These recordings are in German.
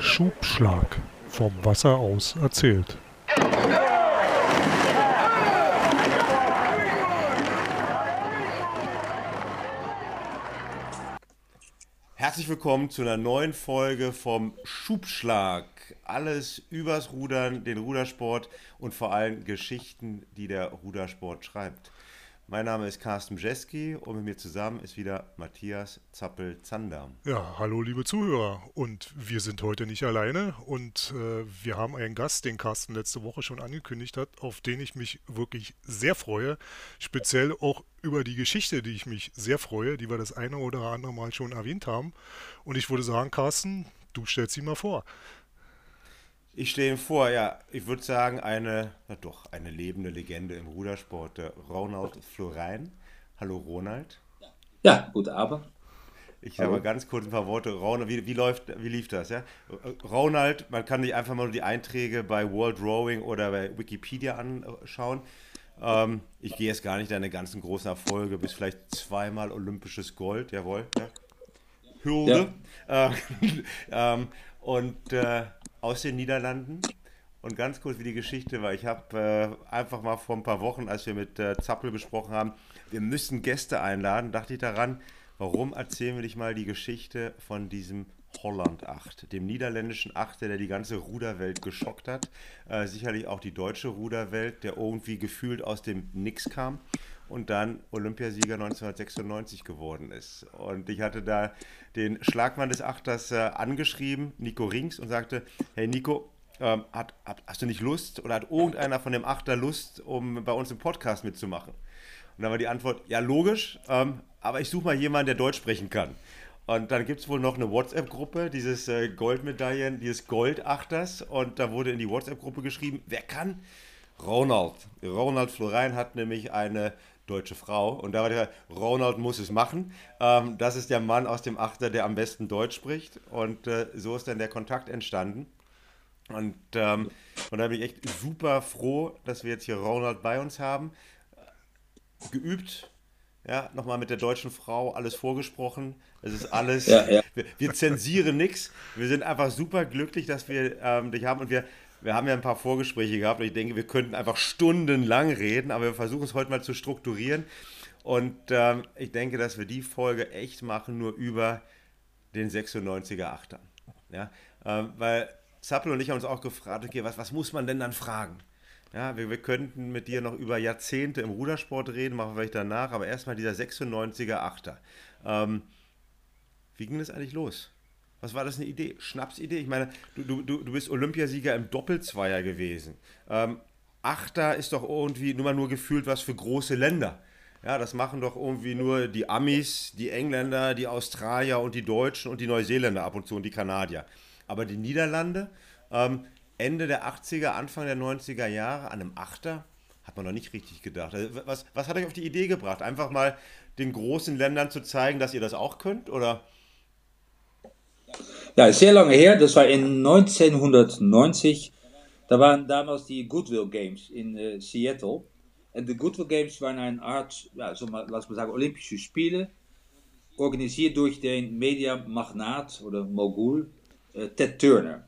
Schubschlag. Vom Wasser aus erzählt. Herzlich willkommen zu einer neuen Folge vom Schubschlag. Alles übers Rudern, den Rudersport und vor allem Geschichten, die der Rudersport schreibt. Mein Name ist Carsten Bjeski und mit mir zusammen ist wieder Matthias Zappel-Zander. Ja, hallo liebe Zuhörer. Und wir sind heute nicht alleine und äh, wir haben einen Gast, den Carsten letzte Woche schon angekündigt hat, auf den ich mich wirklich sehr freue. Speziell auch über die Geschichte, die ich mich sehr freue, die wir das eine oder andere Mal schon erwähnt haben. Und ich würde sagen, Carsten, du stellst sie mal vor. Ich stehe ihm vor, ja, ich würde sagen, eine, na doch, eine lebende Legende im Rudersport, der Ronald Florein. Hallo Ronald. Ja, guten Abend. Ich habe ganz kurz ein paar Worte. Ronald, wie, wie, läuft, wie lief das? Ja? Ronald, man kann sich einfach mal nur die Einträge bei World Rowing oder bei Wikipedia anschauen. Ähm, ich gehe jetzt gar nicht deine ganzen großen Erfolge, bis vielleicht zweimal olympisches Gold, jawohl. Ja? Hürde. Ja. ähm, und äh, aus den Niederlanden. Und ganz kurz, wie die Geschichte war. Ich habe äh, einfach mal vor ein paar Wochen, als wir mit äh, Zappel besprochen haben, wir müssen Gäste einladen, dachte ich daran, warum erzählen wir nicht mal die Geschichte von diesem Holland 8, dem niederländischen Achter, der die ganze Ruderwelt geschockt hat. Äh, sicherlich auch die deutsche Ruderwelt, der irgendwie gefühlt aus dem Nix kam und dann Olympiasieger 1996 geworden ist. Und ich hatte da den Schlagmann des Achters äh, angeschrieben, Nico Rings, und sagte, hey Nico, ähm, hat, hast du nicht Lust oder hat irgendeiner von dem Achter Lust, um bei uns im Podcast mitzumachen? Und dann war die Antwort, ja logisch, ähm, aber ich suche mal jemanden, der Deutsch sprechen kann. Und dann gibt es wohl noch eine WhatsApp-Gruppe, dieses äh, Goldmedaillen, dieses Goldachters. Und da wurde in die WhatsApp-Gruppe geschrieben, wer kann? Ronald. Ronald Florein hat nämlich eine deutsche Frau. Und da war der, Ronald muss es machen. Ähm, das ist der Mann aus dem Achter, der am besten Deutsch spricht. Und äh, so ist dann der Kontakt entstanden. Und, ähm, und da bin ich echt super froh, dass wir jetzt hier Ronald bei uns haben. Geübt, ja, nochmal mit der deutschen Frau alles vorgesprochen. Es ist alles, ja, ja. Wir, wir, zensieren nichts. Wir sind einfach super glücklich, dass wir ähm, dich haben und wir wir haben ja ein paar Vorgespräche gehabt und ich denke, wir könnten einfach stundenlang reden, aber wir versuchen es heute mal zu strukturieren. Und ähm, ich denke, dass wir die Folge echt machen, nur über den 96er Achter. Ja? Ähm, weil Zappel und ich haben uns auch gefragt, okay, was, was muss man denn dann fragen? Ja, wir, wir könnten mit dir noch über Jahrzehnte im Rudersport reden, machen wir vielleicht danach, aber erstmal dieser 96er Achter. Ähm, wie ging das eigentlich los? Was war das eine Idee? Schnapsidee? Ich meine, du, du, du bist Olympiasieger im Doppelzweier gewesen. Ähm, Achter ist doch irgendwie nur mal nur gefühlt was für große Länder. Ja, das machen doch irgendwie nur die Amis, die Engländer, die Australier und die Deutschen und die Neuseeländer ab und zu und die Kanadier. Aber die Niederlande, ähm, Ende der 80er, Anfang der 90er Jahre, an einem Achter, hat man noch nicht richtig gedacht. Also, was, was hat euch auf die Idee gebracht? Einfach mal den großen Ländern zu zeigen, dass ihr das auch könnt? Oder? Ja, sehr lange her. Das war in 1990. Da waren damals die Goodwill Games in uh, Seattle. En de Goodwill Games waren een art, ja, so mal, lass mal sagen, Olympische Spiele. Organisiert durch den Mediamagnaat oder Mogul uh, Ted Turner.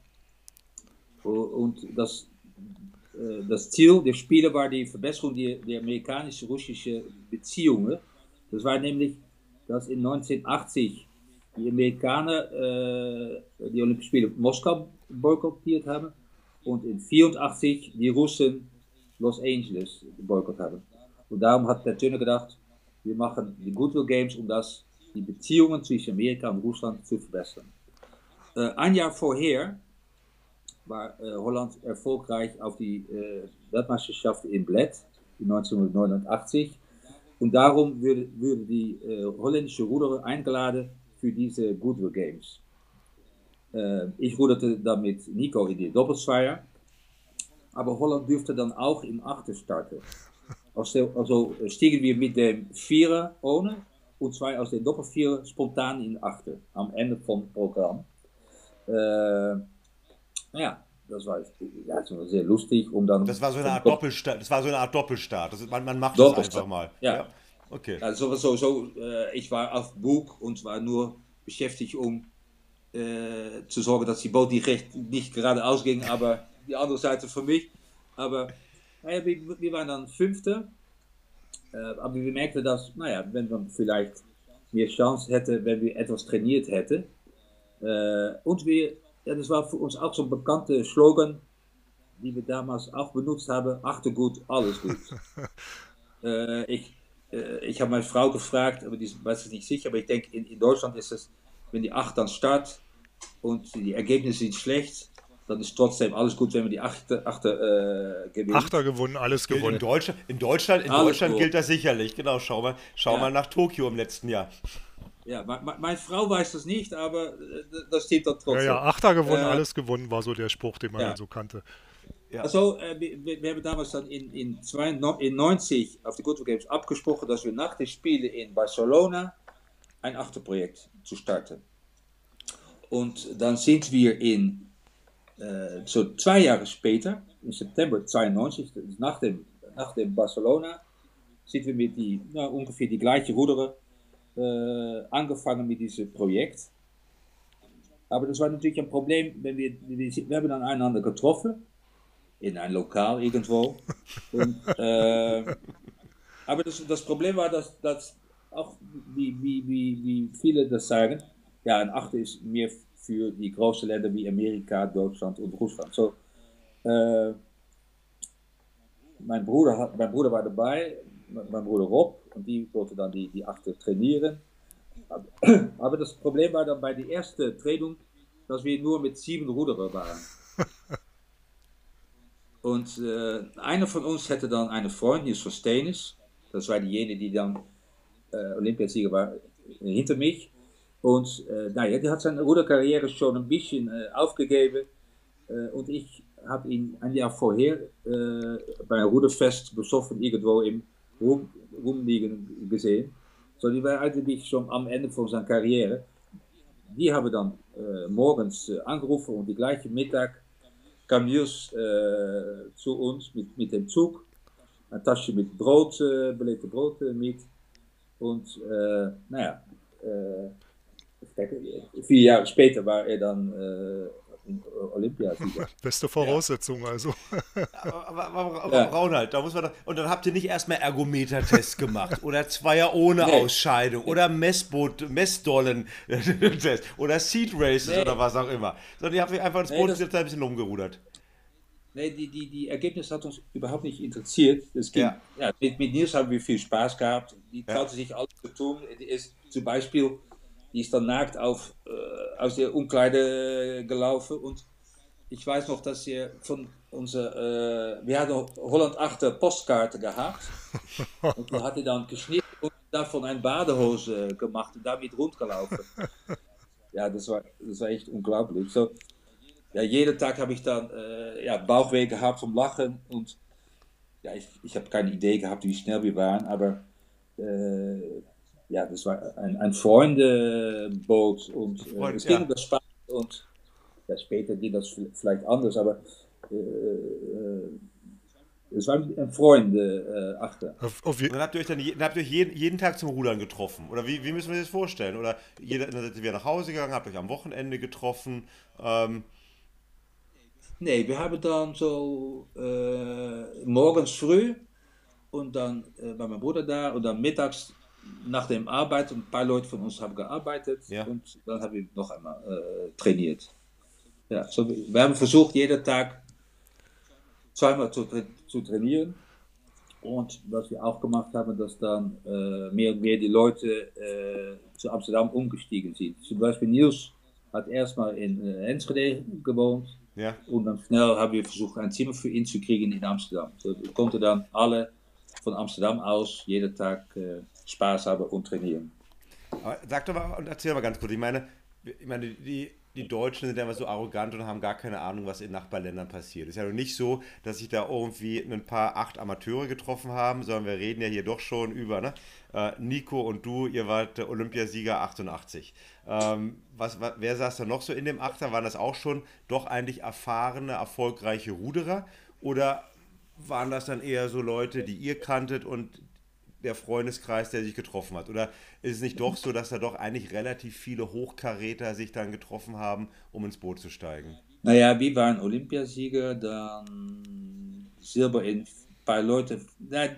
Und das, uh, das Ziel der Spiele war die Verbesserung der, der amerikanisch-russischen Beziehungen. Das war nämlich, dass in 1980 die Amerikaner äh, die Olympischen Spiele Moskau boykottiert haben und in 84 die Russen Los Angeles boykott haben. Und darum hat der Turner gedacht, wir machen die Goodwill Games, um die Beziehungen zwischen Amerika und Russland zu verbessern. Äh, ein Jahr vorher war äh, Holland erfolgreich auf die äh, Weltmeisterschaft in Bled in 1989. Und darum würde, würde die äh, holländische Ruderer eingeladen, für diese Goodwill Games. Äh, ich ruderte dann mit Nico in die Doppelzweier, aber Holland dürfte dann auch im Achter starten. Also, also stiegen wir mit dem Vierer ohne und zwei aus dem Doppelvierer spontan in Achter am Ende vom Programm. Äh, ja, das war, ja, das war sehr lustig, um dann. Das war so eine Art Doppelstart. Das war so eine Art Doppelstart. Das, man, man macht das einfach mal. Ja. ja. Okay. Also so, so, äh, ich war auf Buch und war nur beschäftigt, um äh, äh, zu sorgen, dass die Boot nicht, recht, nicht geradeaus ging, aber die andere Seite für mich. Aber naja, wir, wir waren dann Fünfte. Äh, aber wir merkten, dass, naja, wenn man vielleicht mehr Chance hätte, wenn wir etwas trainiert hätten. Äh, und wir, ja, das war für uns auch so ein bekannter Slogan, die wir damals auch benutzt haben: Achter gut, alles gut. äh, ich ich habe meine Frau gefragt, aber die weiß es nicht sicher, aber ich denke, in, in Deutschland ist es, wenn die Acht dann startet und die Ergebnisse sind schlecht, dann ist trotzdem alles gut, wenn wir die Achter, Achter äh, gewinnen. Achter gewonnen, alles gewonnen. In Deutschland, in Deutschland, in Deutschland gilt das sicherlich. Genau, schau mal, schau ja. mal nach Tokio im letzten Jahr. Ja, meine Frau weiß das nicht, aber äh, das steht da trotzdem. Ja, ja, Achter gewonnen, äh, alles gewonnen war so der Spruch, den man ja. so kannte. Ja. Also, wir, wir, haben damals in, in, zwei, in 90 auf die Goodwill Games abgesprochen, dass wir nach den Spielen in Barcelona ein Achterprojekt zu starten. Und dann sind wir in, äh, so zwei Jahre später, in September 92, nach dem, nach Barcelona, sind wir mit die, na, ungefähr die gleiche Ruderer äh, angefangen mit diesem Projekt. Aber das war natürlich ein Problem, wenn wir, wir, haben einander getroffen in ein Lokal irgendwo. Und, äh, aber das, das Problem war, dass, dass auch wie, wie, wie, wie viele das sagen, ja, ein Achter ist mehr für die großen Länder wie Amerika, Deutschland und Russland. So, äh, mein, Bruder hat, mein Bruder war dabei, mein Bruder Rob, und die wollte dann die, die Achter trainieren. Aber das Problem war dann bei der ersten Training, dass wir nur mit sieben Ruderer waren. Und äh, einer von uns hätte dann eine Freund, Nils Verstenis. Das war diejenige, die dann äh, Olympiasieger war, hinter mich. Und äh, naja, der hat seine Ruderkarriere schon ein bisschen äh. Äh, und ich habe ihn ein Jahr vorher bei einem Ruderfest besoffen irgendwo im Rum, Rumliegen gesehen. So, die war eigentlich schon am Ende von seiner Karriere. Die haben dann morgens angerufen und die gleiche Mittag kam Niels äh, zu uns mit, mit dem Zug, eine Tasche mit Brot, äh, belegte Brot äh, mit. Und naja, äh, vier Jahre später war er dann Olympiasieger. Beste Voraussetzung ja. also. aber, aber, aber, aber ja. Ronald, da muss man doch, und dann habt ihr nicht erstmal Ergometer-Test gemacht oder Zweier ohne nee. Ausscheidung oder Messboot, Messdollen-Test oder Seat Races nee. oder was auch immer. Sondern ihr habt einfach ins Boot nee, ein bisschen umgerudert. Nee, die, die, die Ergebnisse hat uns überhaupt nicht interessiert. Das ging, ja. ja mit, mit Nils haben wir viel Spaß gehabt. Die traute sich alles zu tun. Die ist zum Beispiel die ist dann nackt auf, äh, aus der Umkleide gelaufen und ich weiß noch, dass wir von unser, äh, wir hatten Holland 8 Postkarte gehabt und die hatte dann geschnitten und davon eine Badehose gemacht und damit rundgelaufen. Ja, das war, das war echt unglaublich. So, ja, jeden Tag habe ich dann äh, ja, Bauchweh gehabt vom Lachen und ja, ich, ich habe keine Idee gehabt, wie schnell wir waren, aber äh, ja, das war ein, ein Freundeboot und äh, Freund, es ging ja. um das Spaß und ja, später ging das vielleicht anders, aber äh, äh, es war ein Freunde äh, achter. Auf dann habt ihr euch dann, dann habt ihr euch jeden, jeden, Tag zum Rudern getroffen? Oder wie, wie müssen wir das vorstellen? Oder jeder, dann seid ihr wieder nach Hause gegangen, habt euch am Wochenende getroffen? Ähm, Nee, wir haben dann so äh, morgens früh und dann äh, war mein Bruder da und dann mittags nach dem Arbeit, ein paar Leute von uns haben gearbeitet ja. und dann haben wir noch einmal äh, trainiert. Ja, so, wir haben versucht, jeden Tag zweimal zu, zu trainieren. Und was wir auch gemacht haben, dass dann äh, mehr und mehr die Leute äh, zu Amsterdam umgestiegen sind. Zum Beispiel Niels hat erstmal in äh, Enschede gewohnt. Ja. Und dann schnell haben wir versucht, ein Zimmer für ihn zu kriegen in Amsterdam. So, dann alle von Amsterdam aus jeden Tag äh, Spaß haben und trainieren. Aber sag doch mal und erzähl mal ganz kurz. Ich meine, ich meine die, die Deutschen sind immer so arrogant und haben gar keine Ahnung, was in Nachbarländern passiert. Es ist ja nicht so, dass sich da irgendwie ein paar acht Amateure getroffen haben, sondern wir reden ja hier doch schon über, ne? Äh, Nico und du, ihr wart Olympiasieger 88. Ähm, was, was, wer saß da noch so in dem Achter? Waren das auch schon doch eigentlich erfahrene, erfolgreiche Ruderer? Oder waren das dann eher so Leute, die ihr kanntet und der Freundeskreis, der sich getroffen hat? Oder ist es nicht doch so, dass da doch eigentlich relativ viele Hochkaräter sich dann getroffen haben, um ins Boot zu steigen? Naja, wir waren Olympiasieger, dann Silber in ein paar Leute, nein, ein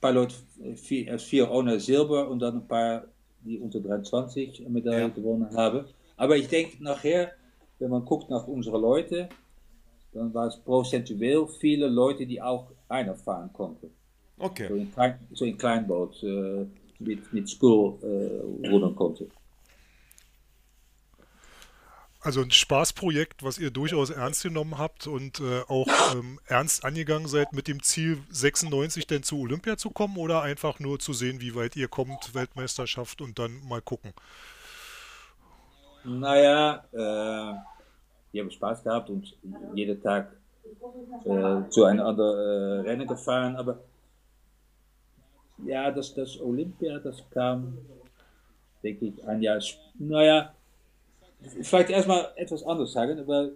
paar Leute, vier, vier ohne Silber und dann ein paar, die unter 23 Medaille ja. gewonnen haben. Aber ich denke nachher, wenn man guckt nach unseren Leuten, dann war es prozentuell viele Leute, die auch einer fahren konnten. Okay. So in, klein, so in Kleinboot äh, mit, mit Spul äh, rudern konnte. Also ein Spaßprojekt, was ihr durchaus ernst genommen habt und äh, auch ähm, ernst angegangen seid mit dem Ziel 96 denn zu Olympia zu kommen oder einfach nur zu sehen, wie weit ihr kommt, Weltmeisterschaft und dann mal gucken? Naja, äh, wir haben Spaß gehabt und jeden Tag äh, zu einem anderen äh, Rennen gefahren, aber ja, das, das Olympia, das kam, denke ich, ein Jahr, naja, vielleicht erstmal etwas anderes sagen, weil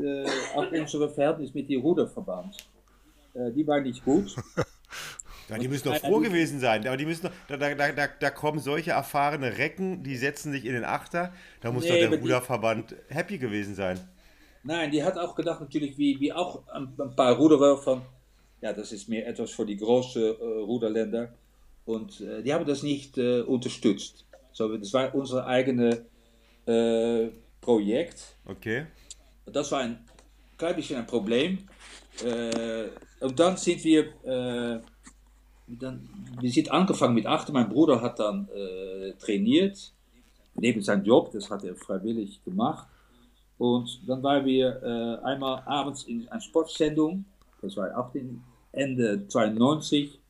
äh, auch unsere Verhältnis mit dem Ruderverband, äh, die war nicht gut. Ja, die müssen doch froh gewesen sein. Aber die müssen da, da, da, da kommen solche erfahrene Recken, die setzen sich in den Achter. Da muss nee, doch der Ruderverband die, happy gewesen sein. Nein, die hat auch gedacht, natürlich, wie, wie auch ein, ein paar Ruderer von, ja, das ist mehr etwas für die großen äh, Ruderländer. Und äh, die haben das nicht äh, unterstützt. So, das war unser eigenes äh, Projekt. Okay. Das war ein klein bisschen ein Problem. Äh, und dann sind wir äh, dann, wir sind angefangen mit acht. Mein Bruder hat dann trainiert, neben seinem Job, das hat er freiwillig gemacht. Und dann waren wir einmal abends in einer Sportsendung, das war auch Ende 92.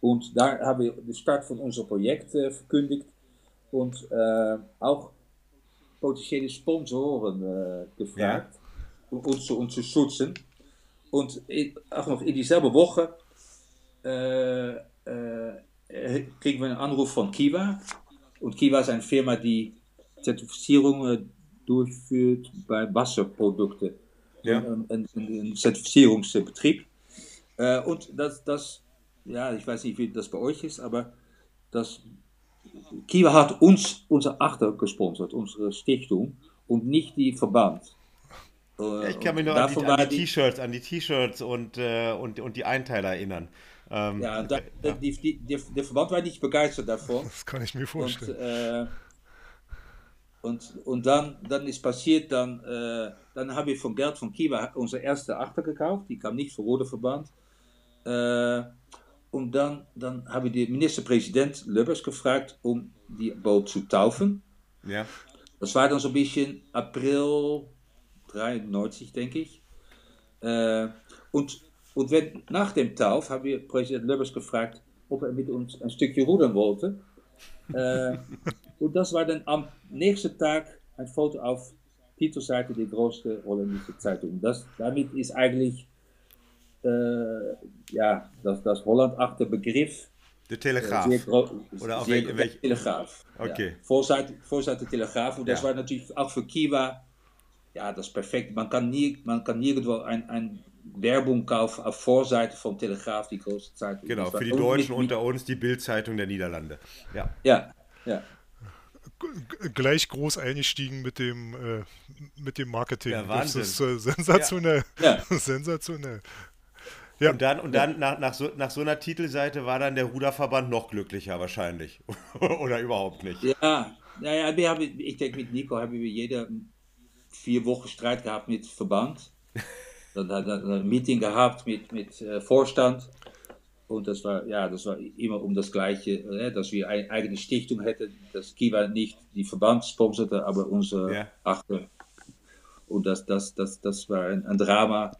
Und da haben wir den Start von unserem Projekt äh, verkündigt und äh, auch potenzielle Sponsoren äh, gefragt, ja. um uns zu unterstützen. Und in, auch noch in dieselbe Woche äh, kriegen wir einen Anruf von Kiva. Und Kiva ist eine Firma, die Zertifizierungen durchführt bei Wasserprodukten. Ja. Ein, ein, ein Zertifizierungsbetrieb. Äh, und das, das, ja, ich weiß nicht, wie das bei euch ist, aber das Kiva hat uns, unser Achter gesponsert, unsere Stiftung, und nicht die Verband. Ja, ich kann mich nur an die, an die T-Shirts, an die T-Shirts und, äh, und, und die Einteiler erinnern. Ähm, ja, da, ja. Die, die, die, der Verband war nicht begeistert davon. Das kann ich mir vorstellen. Und, äh, und, und dann, dann ist passiert, dann, äh, dann haben wir von Geld von Kiva unsere erste Achter gekauft. Die kam nicht vom Rode Verband. Äh, und dann, dann haben wir den Ministerpräsident Lubbers gefragt, um die Boot zu taufen. Ja. Das war dann so ein bisschen April 93, denke ich. Äh, und und wenn, nach dem Tauf haben wir Präsident Lubbers gefragt, ob er mit uns ein Stückchen rudern wollte. äh, und das war dann am nächsten Tag ein Foto auf Titelseite der größten holländische Zeitung. Das, damit ist eigentlich äh, ja, das, das Holland-achte Begriff. De Telegraaf. Oder auf welche, welche? Telegraaf. Okay. Ja. Voorseite, Voorseite Telegraaf. Und das ja. war natürlich auch für Kiwa, ja, das ist perfekt. Man kann, nie, man kann nirgendwo ein, ein Werbung kaufen auf Vorseite vom Telegraph, die große Zeitung. Genau, für die Deutschen unter uns die Bildzeitung der Niederlande. Ja, ja. ja. Gleich groß eingestiegen mit dem, äh, mit dem Marketing. Ja, Wahnsinn. Das ist äh, sensationell. Ja. sensationell. Ja. Und dann, und dann nach, nach, so, nach so einer Titelseite war dann der Ruderverband noch glücklicher wahrscheinlich. Oder überhaupt nicht. Ja, ja, wir haben, ich denke, mit Nico haben wir jede vier Wochen Streit gehabt mit Verband. dann hat er ein Meeting gehabt mit, mit äh, Vorstand. Und das war, ja, das war immer um das Gleiche, äh, dass wir eine eigene Stiftung hätten, dass Kiva nicht die Verband sponserte, aber unsere ja. Achter. Und das, das, das, das war ein, ein Drama,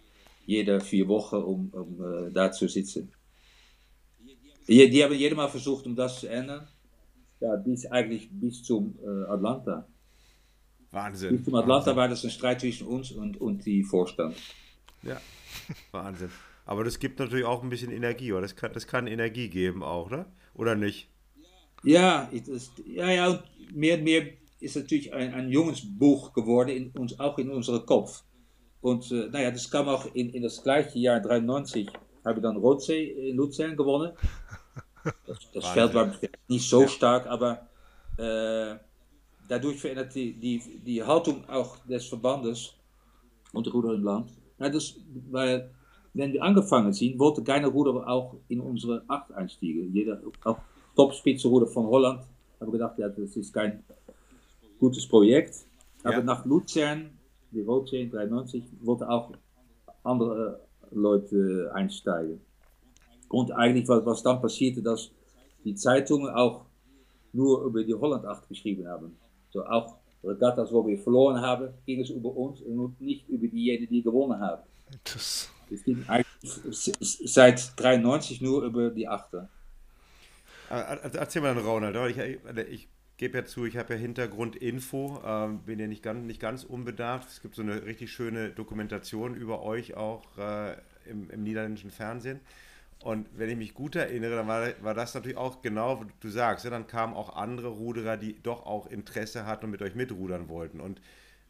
jede vier Wochen, um, um uh, da zu sitzen. Die, die haben jedes Mal versucht, um das zu ändern. Ja, bis eigentlich bis zum uh, Atlanta. Wahnsinn. Bis zum Atlanta Wahnsinn. war das ein Streit zwischen uns und, und die Vorstand. Ja, Wahnsinn. Aber das gibt natürlich auch ein bisschen Energie, oder? Das kann, das kann Energie geben auch, oder? Oder nicht? Ja, ist, ja, ja, mehr und mehr ist natürlich ein, ein Jungsbuch geworden, in uns, auch in unserem Kopf. Und äh, naja, das kam auch in, in das gleiche Jahr 93, habe ich dann Rotsee in Luzern gewonnen. Das, das Feld war nicht so ja. stark, aber äh, dadurch verändert die, die, die Haltung auch des Verbandes und der Ruder im Land. Ja, das, weil, wenn wir angefangen sind, wollte keiner Ruder auch in unsere Acht einsteigen. Jeder, auch Topspitzenruder von Holland, habe gedacht, ja, das ist kein gutes Projekt. Aber ja. nach Luzern, die Roadchain 93, wollten auch andere Leute einsteigen. Und eigentlich, was, was dann passierte, dass die Zeitungen auch nur über die Holland 8 geschrieben haben. So auch Regattas, wo wir verloren haben, ging es über uns und nicht über diejenigen, die gewonnen haben. Das ging eigentlich seit 93 nur über die Achter. Erzähl mal dann, Ronald. Ich, ich gebe ja zu, ich habe ja Hintergrundinfo, ähm, bin ja nicht ganz, nicht ganz unbedarft. Es gibt so eine richtig schöne Dokumentation über euch auch äh, im, im, niederländischen Fernsehen. Und wenn ich mich gut erinnere, dann war, war das natürlich auch genau, wie du sagst, ja, dann kamen auch andere Ruderer, die doch auch Interesse hatten und mit euch mitrudern wollten. Und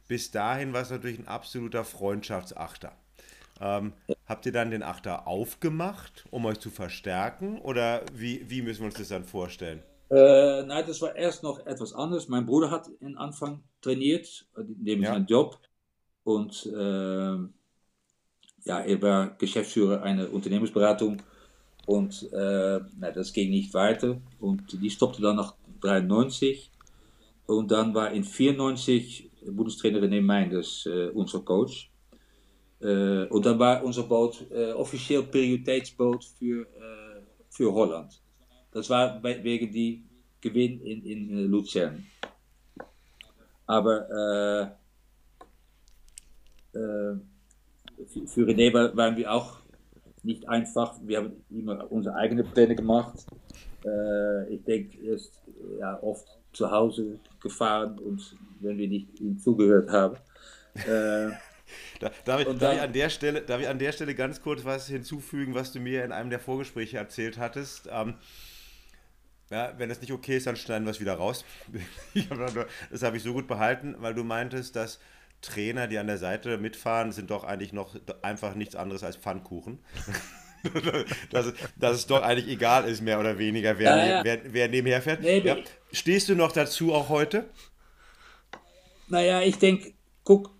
bis dahin war es natürlich ein absoluter Freundschaftsachter. Ähm, habt ihr dann den Achter aufgemacht, um euch zu verstärken? Oder wie, wie müssen wir uns das dann vorstellen? Äh, nein, das war erst noch etwas anders. Mein Bruder hat am Anfang trainiert, neben ja. seinem Job. Und äh, ja, er war Geschäftsführer einer Unternehmensberatung. Und äh, na, das ging nicht weiter. Und die stoppte dann nach 93. Und dann war in 94 Bundestrainer René Meinders äh, unser Coach. Äh, und dann war unser Boot äh, offiziell Prioritätsboot für, äh, für Holland. Das war wegen die Gewinn in, in Luzern. Aber für René waren wir auch nicht einfach. Wir haben immer unsere eigenen Pläne gemacht. ich denke, er ist ja, oft zu Hause gefahren wenn wir nicht ihm zugehört haben. Da, darf, ich, darf, ich an der Stelle, darf ich an der Stelle ganz kurz was hinzufügen, was du mir in einem der Vorgespräche erzählt hattest? Ähm, ja, wenn das nicht okay ist, dann schneiden wir es wieder raus. das habe ich so gut behalten, weil du meintest, dass Trainer, die an der Seite mitfahren, sind doch eigentlich noch einfach nichts anderes als Pfannkuchen. dass, dass, es doch eigentlich egal ist, mehr oder weniger, wer, ja, ja. wer, wer nebenher fährt. Nee, ja. Stehst du noch dazu auch heute? Naja, ich denke, guck,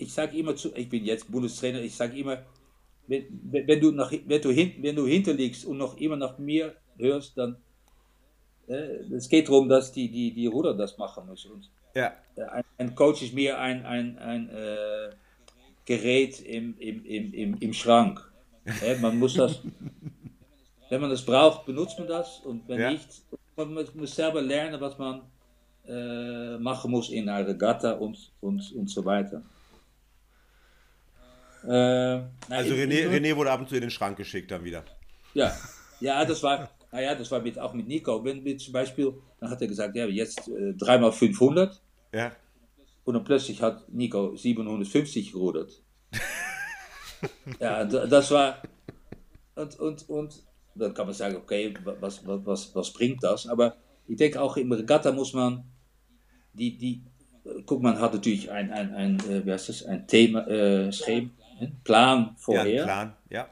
ich sage immer zu, ich bin jetzt Bundestrainer, ich sage immer, wenn, wenn, du nach, wenn, du hin, wenn du hinterliegst und noch immer nach mir hörst, dann äh, es geht darum, dass die, die, die Ruder das machen müssen. Und, ja. Äh, ein, ein, Coach ist mehr ein, ein, ein äh, Gerät im, im, im, im, im Schrank. Äh, man muss das, wenn man das braucht, benutzt man das und wenn ja. nicht, man muss selber lernen, was man äh, machen muss in einer Regatta und, und, und so weiter. Äh, also René, René wurde ab und zu in den Schrank geschickt dann wieder. Ja, ja, das war, naja, das war mit, auch mit Nico. Wenn wir zum Beispiel, dann hat er gesagt, ja, jetzt äh, 3 500. Ja. Und dann plötzlich hat Nico 750 gerudert. ja, das war, und, und, und dann kann man sagen, okay, was, was, was, was bringt das? Aber ich denke auch im Regatta muss man die, die, guck, man hat natürlich ein, ein, ein, äh, wie heißt das, ein Thema, äh, Schema, Plan vorher. Ja, Plan, ja.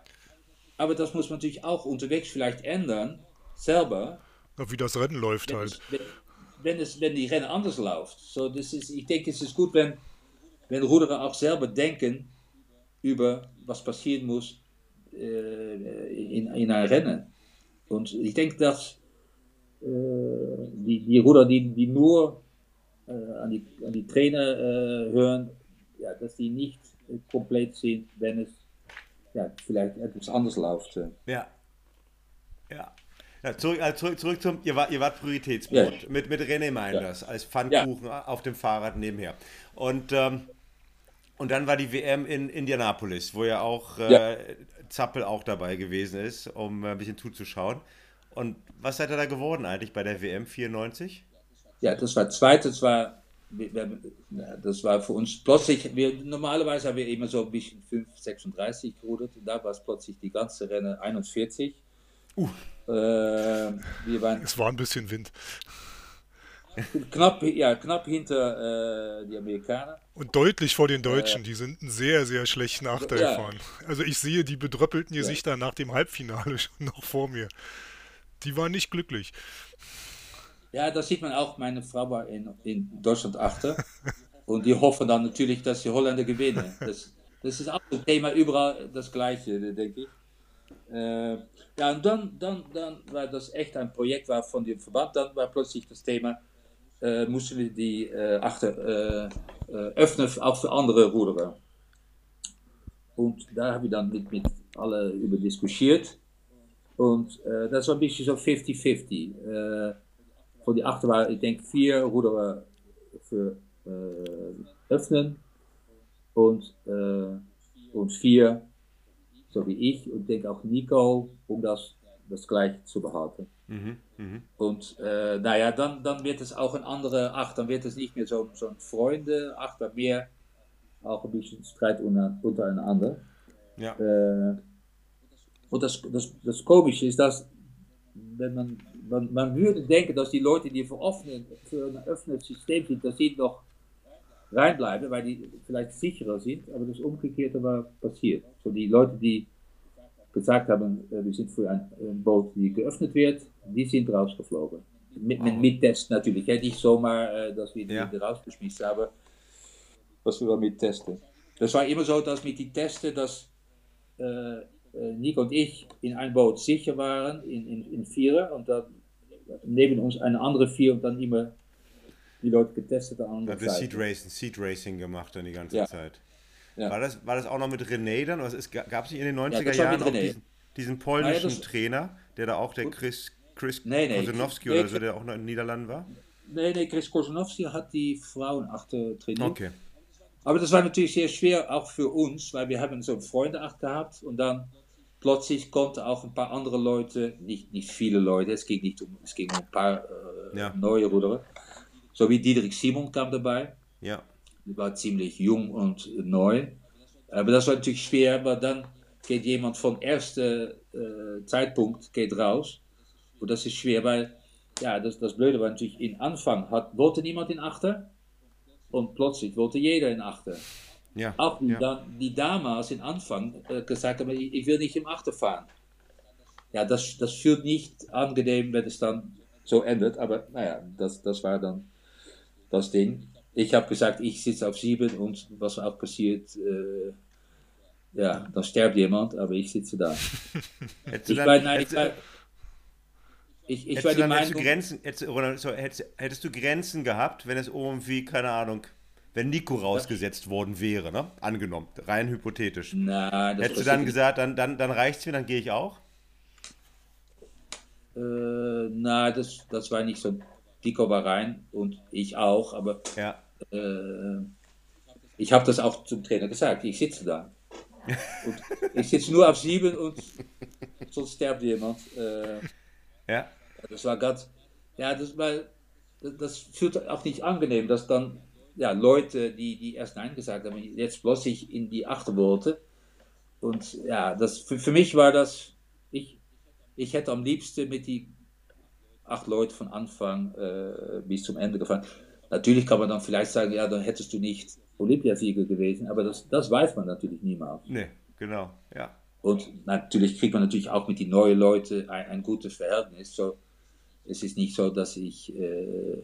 Aber das muss man natürlich auch unterwegs vielleicht ändern, selber. wie das Rennen läuft wenn halt. Es, wenn, wenn, es, wenn die Rennen anders läuft. So, das ist, ich denke, es ist gut, wenn, wenn Ruderer auch selber denken über was passieren muss äh, in, in einem Rennen. Und ich denke, dass äh, die, die Ruder, die, die nur äh, an, die, an die Trainer äh, hören, ja, dass die nicht komplett sind, wenn es ja, vielleicht etwas anders läuft. Ja. Ja. Ja, zurück, also zurück, zurück zum, ihr, war, ihr wart Prioritätsboot ja. mit, mit René Meinders ja. als Pfannkuchen ja. auf dem Fahrrad nebenher. Und, ähm, und dann war die WM in Indianapolis, wo ja auch äh, Zappel auch dabei gewesen ist, um ein bisschen zuzuschauen. Und was seid ihr da geworden eigentlich bei der WM 94? Ja, das war zweite, das war das war für uns plötzlich, wir, normalerweise haben wir immer so ein bisschen 5, 36 gerudert und da war es plötzlich die ganze Rennen 41. Uh. Äh, wir waren, es war ein bisschen Wind. Knapp, ja, knapp hinter äh, die Amerikaner. Und deutlich vor den Deutschen, äh, die sind einen sehr, sehr schlechten Achter ja. gefahren. Also ich sehe die bedröppelten Gesichter ja. nach dem Halbfinale schon noch vor mir. die waren nicht glücklich. Ja, das sieht man auch. Meine Frau war in, in Deutschland achter. und die hoffen dann natürlich, dass die Holländer gewinnen. Das, das ist auch ein Thema überall das Gleiche, denke ich. Äh, ja, und dann, dann, dann war das echt ein Projekt war von dem Verband. Dann war plötzlich das Thema, äh, mussten wir die äh, Achter öffnen, auch für andere Ruderer. Und da haben wir dann mit, mit alle über diskutiert. Und das war ein bisschen so 50-50. Von die Achter waren, ich denke, vier Ruderer für öffnen und, und vier so wie ich und denke auch Nico, um das, das gleiche zu behalten. Mhm, mh. Und äh, naja, dann, dann wird es auch ein anderer Ach, dann wird es nicht mehr so, so ein Freunde, Ach, aber mehr auch ein bisschen Streit untereinander. Ja. Äh, und das, das, das Komische ist, dass wenn man, man, man würde denken, dass die Leute, die für, offene, für ein offenes System sind, dass sie noch reinbleiben, weil die vielleicht sicherer sind, aber das Umgekehrte war passiert. So die Leute, die gesagt haben, äh, wir sind für ein, Boot, die geöffnet wird, die sind rausgeflogen. Mit, mit, mit Test natürlich, nicht zomaar äh, dass wir die ja. rausgeschmissen haben, was wir mit testen. Das war immer so, dass mit die Testen, dass äh, Nico und ich in ein Boot sicher waren, in, in, in Vierer, und dann neben uns eine andere Vier und dann immer die Leute getestet an. Da hat Seed Racing, Seed Racing gemacht dann die ganze ja. Zeit. Ja. War, das, war das auch noch mit René dann? Gab es nicht in den 90er ja, Jahren auch diesen, diesen polnischen das, Trainer, der da auch der Chris, Chris nee, nee, Kosanowski nee, oder so, der auch noch in den Niederlanden war? Nee, nee, Chris Kosanowski hat die Frauen achter trainiert. Okay. Aber das war natürlich sehr schwer, auch für uns, weil wir haben so Freunde acht gehabt und dann plötzlich konnten auch ein paar andere Leute, nicht, nicht viele Leute, es ging nicht um, es ging um ein paar äh, ja. neue Ruderen, so wie Diederik Simon kam dabei. Ja. Die war ziemlich jung und neu. Aber das war natürlich schwer, weil dann geht jemand vom ersten äh, Zeitpunkt geht raus. Und das ist schwer, weil, ja, das, das Blöde war natürlich, in Anfang hat, wollte niemand in Achter. Und plötzlich wollte jeder in Achter. Ja, auch die, ja. die damals in Anfang äh, gesagt haben, ich, ich, will nicht im Achter fahren. Ja, das, das fühlt nicht angenehm, wenn es dann so endet. Aber naja, das, das war dann das Ding. Ich habe gesagt, ich sitze auf sieben und was auch passiert, äh, ja, dann sterbt jemand, aber ich sitze da. ich dann, war, nein, ich war, ich, ich war die Meinung, hättest du, Grenzen, hättest, so, hättest, hättest, du Grenzen gehabt, wenn es irgendwie, keine Ahnung, wenn Nico rausgesetzt worden wäre, ne? Angenommen, rein hypothetisch. Na, hättest du dann gesagt, dann, dann, dann reicht's mir, dann gehe ich auch? Äh, na, das, das war nicht so Dico war rein und ich auch, aber ja. äh, ich habe das auch zum Trainer gesagt. Ich sitze da. und ich sitze nur auf sieben und sonst sterbt jemand. Äh, ja. Das war ganz, ja, das war, das fühlt auch nicht angenehm, dass dann ja, Leute, die, die erst Nein gesagt haben, jetzt plötzlich in die Achter wollten. Und ja, das, für, für mich war das, ich, ich hätte am liebsten mit die acht Leute von Anfang äh, bis zum Ende gefahren. Natürlich kann man dann vielleicht sagen, ja, dann hättest du nicht Olympiasieger gewesen, aber das, das weiß man natürlich niemals. Nee, genau, ja. Und natürlich kriegt man natürlich auch mit den neuen Leuten ein, ein gutes Verhältnis. So, es ist nicht so, dass ich. Äh,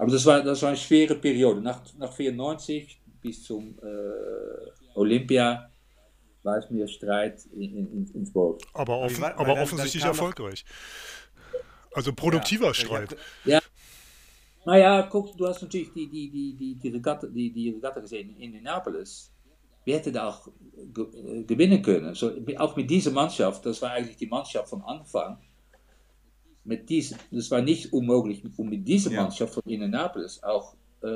aber das war, das war eine schwere Periode. Nach, nach 94 bis zum äh, Olympia war es mir Streit in, in, ins Boot. Aber, offen, aber offensichtlich erfolgreich. Also produktiver ja, Streit. Ja. Naja, guck, du hast natürlich die, die, die, die, die, Regatta, die, die Regatta gesehen in Indianapolis. Wir hätten da auch äh, gewinnen können. So, auch mit dieser Mannschaft, das war eigentlich die Mannschaft von Anfang. Mit diesen, das war nicht unmöglich, um mit dieser. Mannschaft von Indianapolis auch äh,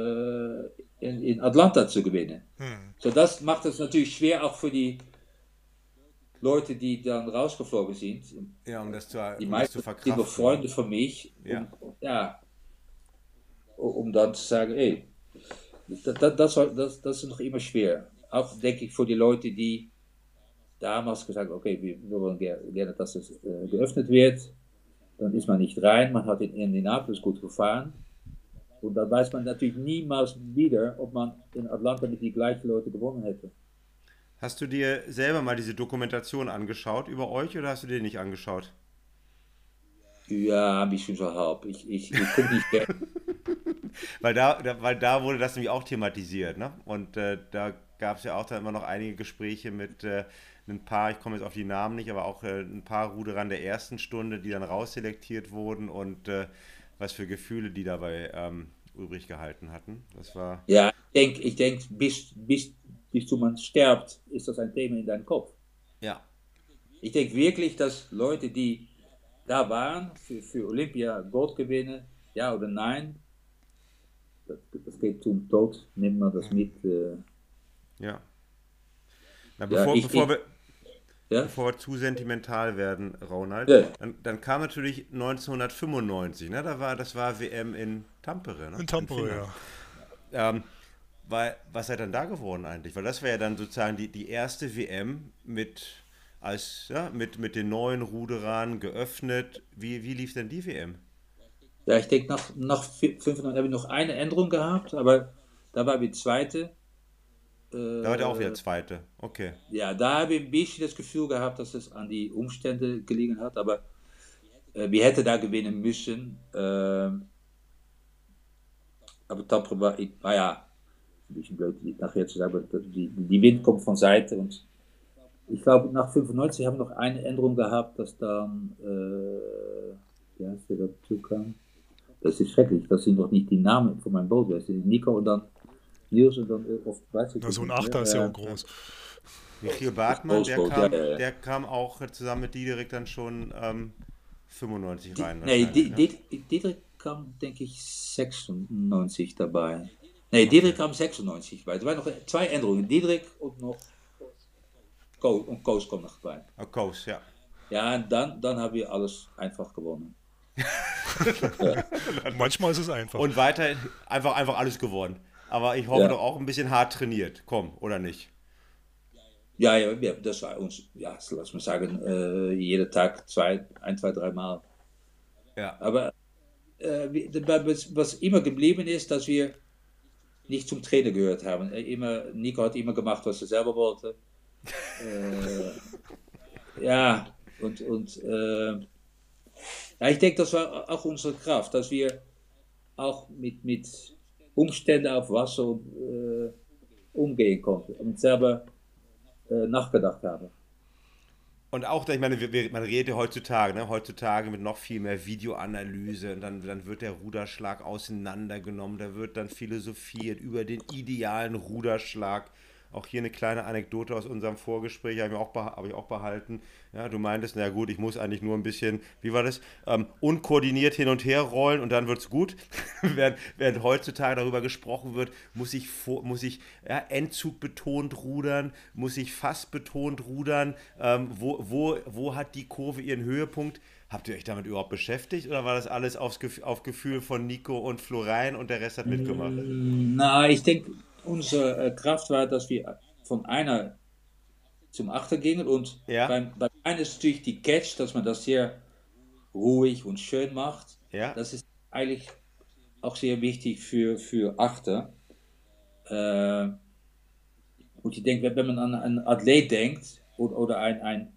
in, in, Atlanta zu gewinnen. Hm. So, das macht es natürlich schwer auch für die Leute, die dann rausgeflogen sind, ja, um das zu, die um meisten das sind noch Freunde von mich, ja. Um, ja, um dann zu sagen, ey, das, das, das, das ist noch immer schwer. Auch denke ich für die Leute, die damals gesagt haben, okay, wir, wir wollen gerne, dass es äh, geöffnet wird, dann ist man nicht rein, man hat in Indianapolis gut gefahren. Und dann weiß man natürlich niemals wieder, ob man in Atlanta mit die gleichen Leute gewonnen hätte. Hast du dir selber mal diese Dokumentation angeschaut über euch oder hast du dir nicht angeschaut? Ja, ein bisschen so halb. Ich, ich, ich gucke nicht gerne. weil, da, da, weil da wurde das nämlich auch thematisiert, ne? Und äh, da gab es ja auch dann immer noch einige Gespräche mit äh, ein paar, ich komme jetzt auf die Namen nicht, aber auch äh, ein paar Ruderern der ersten Stunde, die dann rausselektiert wurden und äh, was für Gefühle die dabei ähm, übrig gehalten hatten. Das war. Ja, ich denke, ich denk, bis, bis, bis du man stirbt, ist das ein Thema in deinem Kopf. Ja. Ich denke wirklich, dass Leute, die da waren, für, für Olympia Gold gewinnen, ja oder nein, das, das geht zum Tod, nimmt man das mit. Äh, ja. Na, bevor, ich, bevor, ich, wir, ja? bevor wir zu sentimental werden, Ronald, Ja. dann, dann kam natürlich 1995, ne? Da war, das war WM in Tampere, ne? In Tampere, Finnland. ja. Ähm, weil, was seid dann da geworden eigentlich? Weil das wäre ja dann sozusagen die, die erste WM mit, als, ja, mit, mit den neuen Ruderern geöffnet. Wie, wie lief denn die WM? Ja, ich denke, nach, nach vi- 500 habe ich noch eine Änderung gehabt, aber da war die zweite. Äh, Da war der auch wieder Zweite. Okay. Ja, da habe ich ein bisschen das Gefühl gehabt, dass es an die Umstände gelegen hat, aber äh, wir hätten da gewinnen müssen. ähm, aber Tampere war, ich, naja, ein bisschen blöd nachher zu sagen, aber die, die Wind kommt von Seite und ich glaube, nach 95 haben wir noch eine Änderung gehabt, dass dann, äh, ja, der dazu kam. Das ist schrecklich, dass sie noch nicht die Namen von meinem Boot wissen. Nico und dann Niels und dann, äh, oft weiß ich Na, so ein. Achter ist ja auch groß. Michiel Bartmann, der kam, ja, ja, ja. der kam auch zusammen mit Diederik dann schon ähm, 95 rein. Nee, ne? Diederik kam, denke ich, 96 dabei. Nee, Diederik kam 96 bei. Er waren noch zwei Änderungen. Diederik und noch Ko und Koos kwam noch bei. Oh, Koos, ja. Ja, en dan, dan hebben we alles einfach gewonnen. Manchmal ist es einfach. Und weiter einfach, einfach alles geworden. Aber ich hoffe Ja. doch auch ein bisschen hart trainiert. Komm, oder nicht? Ja, ja, das war uns, ja, lass mal sagen, äh, jeden Tag zwei, ein, zwei, drei Mal. Ja. Aber äh, was immer geblieben ist, dass wir nicht zum Trainer gehört haben. Äh, Immer, Nico hat immer gemacht, was er selber wollte. äh, ja, und, und äh, ja, ich denke, das war auch unsere Kraft, dass wir auch mit, mit Umständen auf Wasser äh, umgehen konnten und selber äh, nachgedacht haben. Und auch, ich meine, man redet heutzutage, ne? heutzutage mit noch viel mehr Videoanalyse und dann, dann wird der Ruderschlag auseinandergenommen, da wird dann philosophiert über den idealen Ruderschlag. Auch hier eine kleine Anekdote aus unserem Vorgespräch, habe ich auch, habe ich auch behalten. Ja, du meintest, na gut, ich muss eigentlich nur ein bisschen, wie war das, ähm, unkoordiniert hin und her rollen und dann wird's gut. während, während heutzutage darüber gesprochen wird, muss ich, vor, muss ich ja, Endzug betont rudern, muss ich fast betont rudern, ähm, wo, wo, wo hat die Kurve ihren Höhepunkt? Habt ihr euch damit überhaupt beschäftigt oder war das alles aufs, Gef- auf Gefühl von Nico und Florein und der Rest hat mitgemacht? Na, ich denke, unsere äh, Kraft war, dass wir von einer zum Achter gingen und Ja. beim, beim einen ist natürlich die Catch, dass man das sehr ruhig und schön macht. Ja, Das ist eigentlich auch sehr wichtig für, für Achter. Äh, und ich denke, wenn man an einen Athlet denkt oder, oder ein, ein,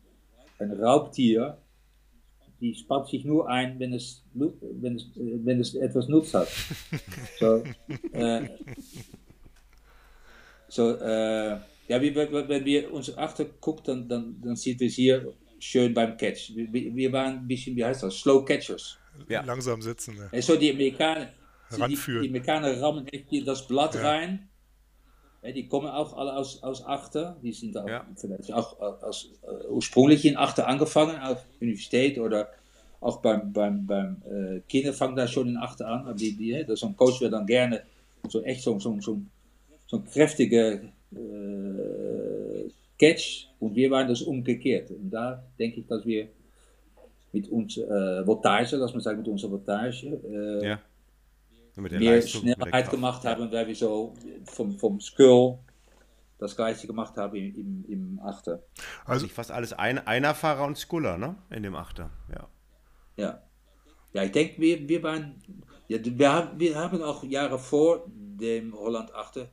ein Raubtier, die spannt sich nur ein, wenn es, wenn es, äh, wenn es etwas Nutz hat. so, äh, so, äh, ja, wie, wenn wenn wir uns achter gucken, dann, dann, dann sieht wir es hier schön beim Catch. Wir, wir waren ein bisschen, wie heißt das, Slow Catchers. Ja. Langsam sitzen. Zo die Amerikanen, die, Ranführen. die Amerikaner rammen echt die- das Blatt Ja. rein. Ja, die kommen auch alle aus, aus Achter. Die sind auch, Ja. vielleicht auch aus, äh, ursprünglich in Achter angefangen, auf Universität oder auch beim, beim, beim äh, Kinder fangen da schon in Achter an. Aber die, die, hè, dat zo'n coach wil dan gerne so echt zo'n zo'n zo'n zo'n kräftige äh, Catch. Und wir waren das umgekehrt. Und da denke ich, dass wir mit unserer äh, Voltage, lass mal sagen, mit unserer Voltage, äh, ja. Mit mehr Leistung, Kraft. gemacht haben, weil wir so vom, vom Skull das gleiche gemacht haben im, im, im Achter. Also Nicht fast alles ein, Einerfahrer und Skuller, ne? In dem Achter, ja. Ja. Ja, ich denke, wir, wir waren, ja, wir haben, wir haben auch Jahre vor dem Holland Achter,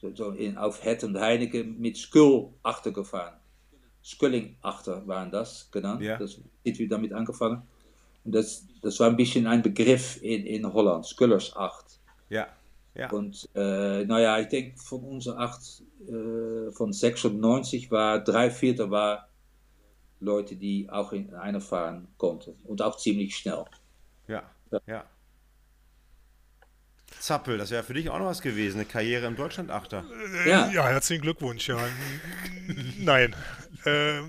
so, so in, auf Het und Heineken mit Skull Achter gefahren. Sculling Achter waren das genannt. Ja. Das sind wir damit angefangen. Und das, das war ein bisschen ein Begriff in, in Holland, Scullers 8. Ja, ja. Und äh, naja, ich denke, von unserer 8, äh, von 96 war drei Viertel war Leute, die auch in einer fahren konnten. Und auch ziemlich schnell. Ja, ja. Zappel, das wäre für dich auch noch was gewesen, eine Karriere im Deutschland-Achter. Äh, ja. ja, herzlichen Glückwunsch, ja. Nein. Äh,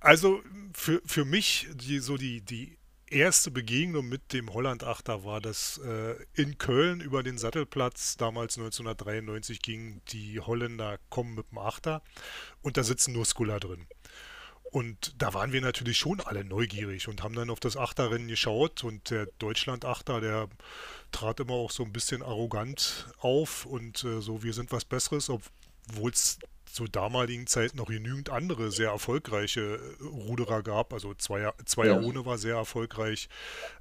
also für, für mich, die, so die, die erste Begegnung mit dem Holland-Achter war, dass äh, in Köln über den Sattelplatz damals 1993 ging, die Holländer kommen mit dem Achter und da sitzen nur Skuller drin. Und da waren wir natürlich schon alle neugierig und haben dann auf das Achterrennen geschaut. Und der Deutschland-Achter, der trat immer auch so ein bisschen arrogant auf. Und äh, so, wir sind was Besseres, obwohl es zur damaligen Zeit noch genügend andere sehr erfolgreiche äh, Ruderer gab. Also Zweier, Zweier ja. ohne war sehr erfolgreich.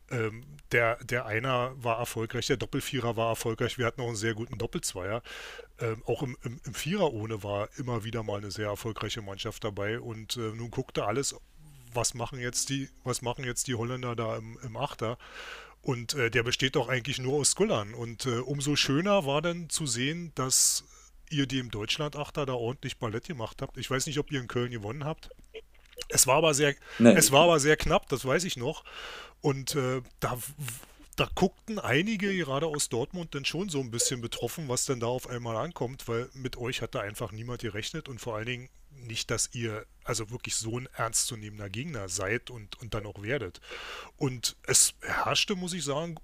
Ähm, der, der Einer war erfolgreich, der Doppelvierer war erfolgreich. Wir hatten auch einen sehr guten Doppelzweier. Ähm, auch im, im, im, Vierer ohne war immer wieder mal eine sehr erfolgreiche Mannschaft dabei. Und äh, nun guckte alles, was machen jetzt die, was machen jetzt die Holländer da im, im Achter? Und äh, der besteht doch eigentlich nur aus Skullern. Und äh, umso schöner war dann zu sehen, dass ihr dem Deutschland-Achter da ordentlich Ballett gemacht habt. Ich weiß nicht, ob ihr in Köln gewonnen habt. Es war aber sehr, nee. es war aber sehr knapp, das weiß ich noch. Und äh, da, da guckten einige gerade aus Dortmund dann schon so ein bisschen betroffen, was denn da auf einmal ankommt, weil mit euch hat da einfach niemand gerechnet und vor allen Dingen nicht, dass ihr also wirklich so ein ernstzunehmender Gegner seid und, und dann auch werdet. Und es herrschte, muss ich sagen,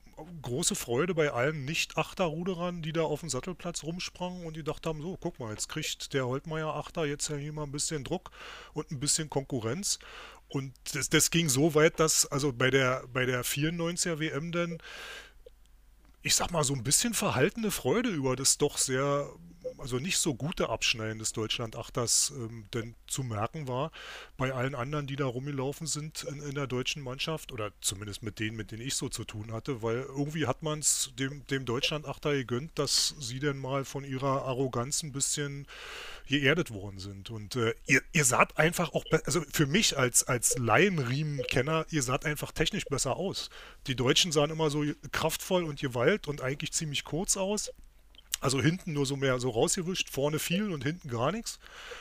große Freude bei allen Nicht-Achterruderern, die da auf dem Sattelplatz rumsprangen und die dachten haben, so, guck mal, jetzt kriegt der Holtmeier Achter jetzt ja hier mal ein bisschen Druck und ein bisschen Konkurrenz. Und das, das ging so weit, dass also bei der, bei der 94er WM dann ich sag mal, so ein bisschen verhaltene Freude über das doch sehr also nicht so gute Abschneiden des Deutschland-Achters ähm, denn zu merken war. Bei allen anderen, die da rumgelaufen sind in, in, der deutschen Mannschaft, oder zumindest mit denen, mit denen ich so zu tun hatte, weil irgendwie hat man es dem, dem Deutschland-Achter gegönnt, dass sie denn mal von ihrer Arroganz ein bisschen geerdet worden sind. Und äh, ihr, ihr saht einfach auch, also für mich als, als Laienriemen-Kenner, ihr saht einfach technisch besser aus. Die Deutschen sahen immer so kraftvoll und gewalt und eigentlich ziemlich kurz aus. Also hinten nur so mehr so rausgewischt, vorne viel und hinten gar nichts.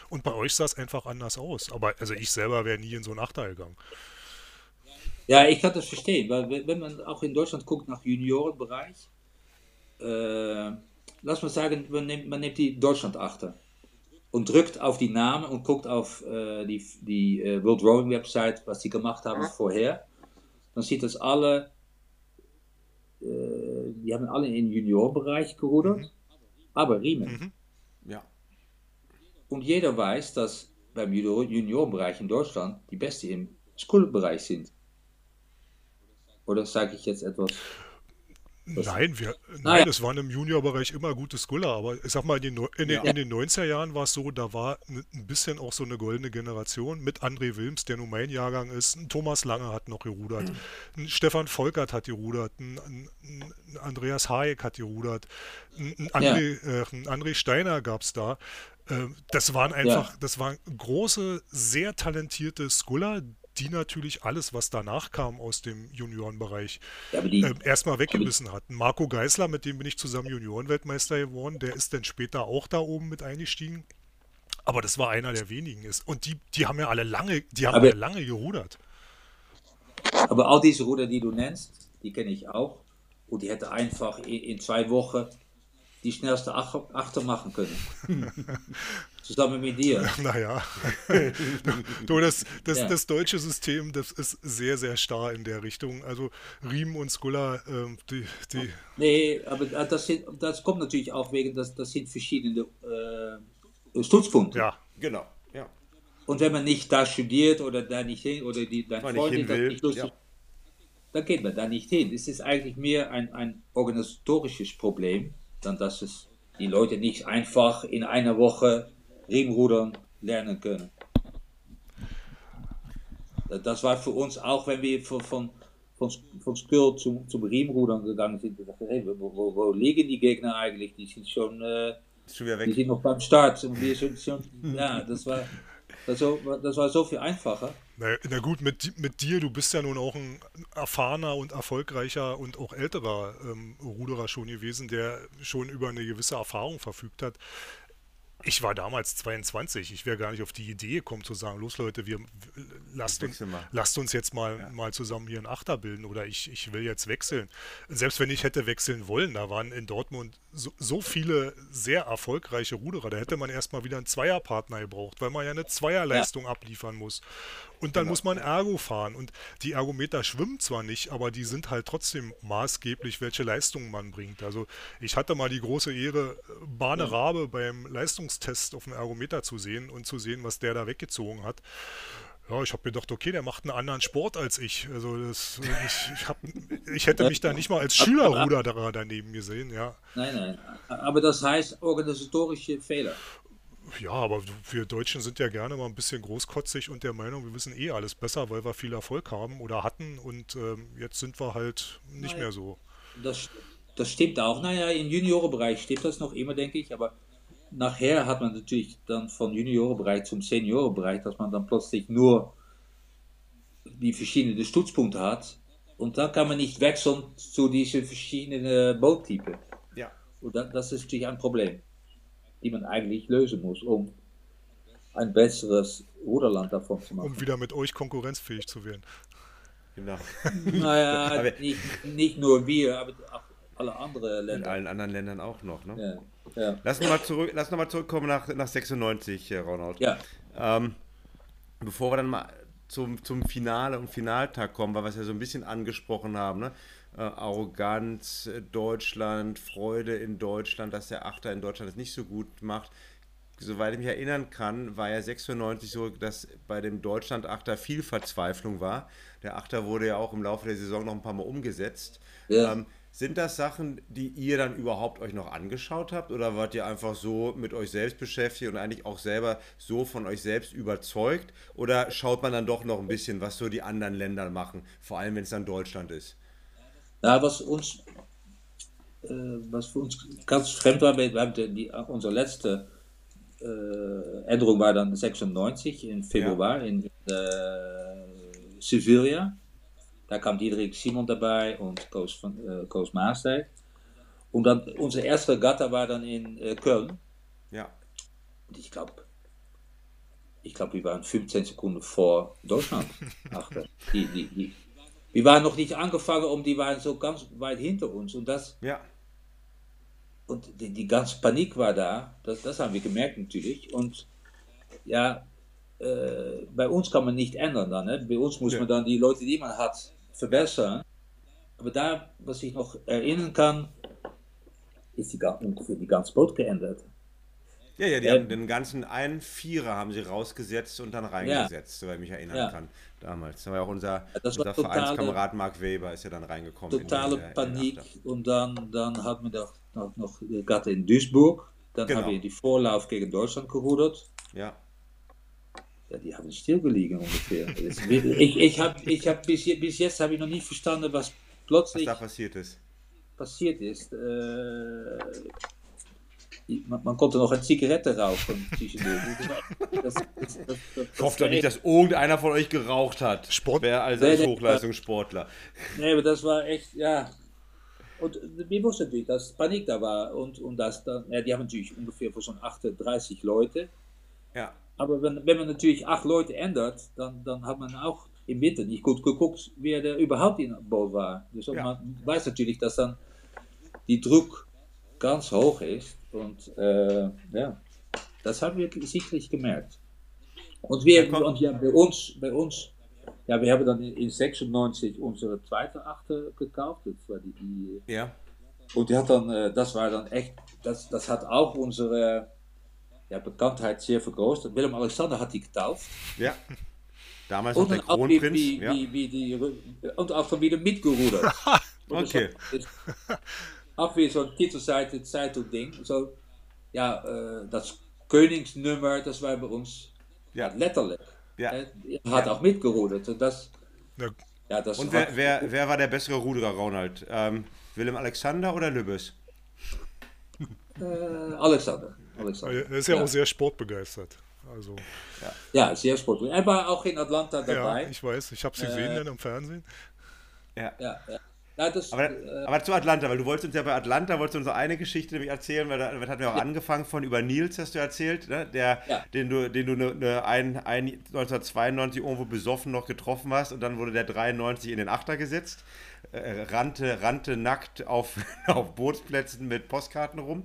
Und bei euch sah es einfach anders aus. Aber also ich selber wäre nie in so einen Achter gegangen. Ja, ich kann das verstehen, weil wenn man auch in Deutschland guckt nach Juniorenbereich, äh, lass mal sagen, man nimmt, man nimmt die Deutschland-Achter und drückt auf die Namen und guckt auf äh, die, die äh, World Rowing Website, was sie gemacht haben vorher, dann sieht das alle, äh, die haben alle im Juniorbereich gerudert. Mhm aber Riemen. Mhm. Ja. Und jeder weiß, dass beim Juniorenbereich in Deutschland die Beste im Schoolbereich sind. Oder sage ich jetzt etwas? Nein, wir, nein, es waren im Juniorbereich immer gute Skuller, aber ich sag mal, in den, in, ja. in den 90er Jahren war es so, da war ein bisschen auch so eine goldene Generation mit André Wilms, der nun mein Jahrgang ist, ein Thomas Lange hat noch gerudert, mhm. ein Stefan Volkert hat gerudert, ein, ein, Andreas Hayek hat gerudert, ein, André, ja. äh, ein André Steiner gab es da. Äh, das waren einfach, ja. das waren große, sehr talentierte Skuller, die natürlich alles, was danach kam aus dem Juniorenbereich, ja, äh, erstmal weggebissen hatten. Marco Geisler, mit dem bin ich zusammen Juniorenweltmeister geworden, der ist dann später auch da oben mit eingestiegen. Aber das war einer der wenigen ist. Und die, die haben ja alle lange, die haben aber, alle lange gerudert. Aber all diese Ruder, die du nennst, die kenne ich auch. Und die hätte einfach in, in zwei Wochen die schnellste Achter machen können. Zusammen mit dir. Naja, du, das, das, ja. das deutsche System, das ist sehr, sehr starr in der Richtung. Also Riemen und Skulla, ähm, die, die... Nee, aber das, sind, das kommt natürlich auch wegen, dass das sind verschiedene äh, Stützpunkte. Ja, genau. Ja. Und wenn man nicht da studiert oder da nicht hin, oder die, dein Freund das nicht lustig, ja. dann geht man da nicht hin. Es ist eigentlich mehr ein, ein organisatorisches Problem dann dass es die Leute nicht einfach in einer Woche Riemenrudern lernen können. Das war für uns auch, wenn wir von, von, von, von Skull zum, zum Riemenrudern gegangen sind. Wir dachten, hey, wo, wo, liegen die Gegner eigentlich? Die sind schon, äh, die sind noch beim Start. Und wir sind schon, ja, das war, Das, das war so viel einfacher. Na, na, gut, mit, mit dir, du bist ja nun auch ein erfahrener und erfolgreicher und auch älterer ähm, Ruderer schon gewesen, der schon über eine gewisse Erfahrung verfügt hat. Ich war damals 22. Ich wäre gar nicht auf die Idee gekommen zu sagen, los Leute, wir lasst uns, lasst uns jetzt mal, ja. mal zusammen hier einen Achter bilden oder ich, ich will jetzt wechseln. Selbst wenn ich hätte wechseln wollen, da waren in Dortmund so, so viele sehr erfolgreiche Ruderer, da hätte man erstmal wieder einen Zweierpartner gebraucht, weil man ja eine Zweierleistung ja. abliefern muss. Und dann genau. muss man Ergo fahren. Und die Ergometer schwimmen zwar nicht, aber die sind halt trotzdem maßgeblich, welche Leistungen man bringt. Also ich hatte mal die große Ehre, Bahne ja. Rabe beim Leistungstest auf dem Ergometer zu sehen und zu sehen, was der da weggezogen hat. Ja, ich habe mir gedacht, okay, der macht einen anderen Sport als ich. Also das, ich, ich, hab, ich hätte mich da nicht mal als Schülerruder daneben gesehen, ja. Nein, nein. Aber das heißt organisatorische Fehler. Ja, aber wir Deutschen sind ja gerne mal ein bisschen großkotzig und der Meinung, wir wissen eh alles besser, weil wir viel Erfolg haben oder hatten und ähm, jetzt sind wir halt nicht naja, mehr so. Das, das stimmt auch. Naja, im Juniorenbereich stimmt das noch immer, denke ich, aber nachher hat man natürlich dann von Juniorenbereich zum Seniorenbereich, dass man dann plötzlich nur die verschiedenen Stützpunkte hat und dann kann man nicht wechseln zu diesen verschiedenen Boottypen. Ja. Und das, das ist natürlich ein Problem die man eigentlich lösen muss, um ein besseres Ruderland davon zu machen. Um wieder mit euch konkurrenzfähig zu werden. Genau. naja, nicht, nicht nur wir, aber auch alle anderen Länder. In allen anderen Ländern auch noch, ne? Ja. ja. Lass nochmal zurück, noch zurückkommen nach, nach 96, Ronald. Ja. Ähm, bevor wir dann mal zum, zum Finale und Finaltag kommen, weil wir es ja so ein bisschen angesprochen haben, ne? Äh, Arroganz, äh, Deutschland, Freude in Deutschland, dass der Achter in Deutschland es nicht so gut macht. Soweit ich mich erinnern kann, war ja 96 so, dass bei dem Deutschland-Achter viel Verzweiflung war. Der Achter wurde ja auch im Laufe der Saison noch ein paar Mal umgesetzt. Ja. Ähm, sind das Sachen, die ihr dann überhaupt euch noch angeschaut habt oder wart ihr einfach so mit euch selbst beschäftigt und eigentlich auch selber so von euch selbst überzeugt? Oder schaut man dann doch noch ein bisschen, was so die anderen Länder machen, vor allem wenn es dann Deutschland ist? Ja, was uns, äh, was für uns ganz fremd war, wir haben die, unsere letzte äh, Änderung war dann 96 im Februar ja. in äh, Sevilla. Da kam Diederik Simon dabei und Koos, van, äh, Koos Maasdijk. Und dann unsere erste Regatta war dann in äh, Köln. Ja. Und ich glaube, ich glaube, wir waren 15 Sekunden vor Deutschland. Achter. Die, die, die, wir waren noch nicht angefangen und die waren so ganz weit hinter uns. Und das. Ja. Und die, die ganze Panik war da. Das, das haben wir gemerkt natürlich. Und ja, äh, bei uns kann man nicht ändern dann. Ne? Bei uns muss ja. man dann die Leute, die man hat, verbessern. Aber da, was ich noch erinnern kann, ist die, ungefähr die ganze Boot geändert. Ja, ja, die ähm, haben den ganzen einen Vierer haben sie rausgesetzt und dann reingesetzt, ja. soweit ich mich erinnern ja. kann. Damals. Da war ja auch unser, unser Vereinskamerad Mark Weber ist ja dann reingekommen. Totale in die, Panik in und dann, dann hat man noch, noch, noch Gatte in Duisburg. Dann genau. haben wir die Vorlauf gegen Deutschland gerudert. Ja. Ja, die haben stillgelegen ungefähr. ich ich habe ich hab bis, bis jetzt habe ich noch nicht verstanden, was plötzlich was da passiert ist. Passiert ist. Äh, man, man, konnte noch eine Zigarette rauchen Das, das, das, ich hoffe doch nicht, dass irgendeiner von euch geraucht hat. Sport? Wer als, als Hochleistungssportler. Nee, aber das war echt, ja. Und wir wussten natürlich, dass Panik da war. Und, und das dann, ja, die haben natürlich ungefähr für so 38 Leute. Ja. Aber wenn, wenn man natürlich acht Leute ändert, dann, dann hat man auch im Winter nicht gut geguckt, wer da überhaupt in Boot war. Dus ja. man weiß natürlich, dass dann die Druck ganz hoch ist. Und äh, ja, das haben wir sicherlich gemerkt. Und, wir, und ja, bei uns, bei uns, ja, wir haben dann in 96 unsere zweite Achter gekauft. Das war die, die ja. Und die hat dann, äh, das war dann echt, das, das hat auch unsere ja, Bekanntheit sehr vergroot. Willem Alexander hat die getauft. Ja. Damals und der Kronprinz. Wie, ja. wie, wie die, und auch wieder mitgerudert. okay. Auch weer zo'n Titelseite Zeitung-ding. Zo, ja, uh, das Königsnummer, das war bei uns ja. letterlijk. Ja. Er hat ja. auch mitgerudert. Und, das, ja. Das und wer, wer, wer war der bessere Ruderer, Ronald? Ähm, Willem Alexander oder Lübbes? Äh, Alexander. Alexander. Er ist ja, auch sehr sportbegeistert. Also, ja. ja, sehr sportlich. Er war auch in Atlanta dabei. Ja, ich weiß, ich habe es gesehen äh, im Fernsehen. Ja. ja, ja. Ja, das, aber, äh, aber, zu Atlanta, weil du wolltest uns ja bei Atlanta, wolltest uns so eine Geschichte nämlich erzählen, weil da, hatten wir auch ja. angefangen von über Nils, hast du erzählt, ne? der, ja. den du, den du ne, ne, ein, ein 1992 irgendwo besoffen noch getroffen hast und dann wurde der 93 in den Achter gesetzt, äh, rannte, rannte nackt auf, auf Bootsplätzen mit Postkarten rum.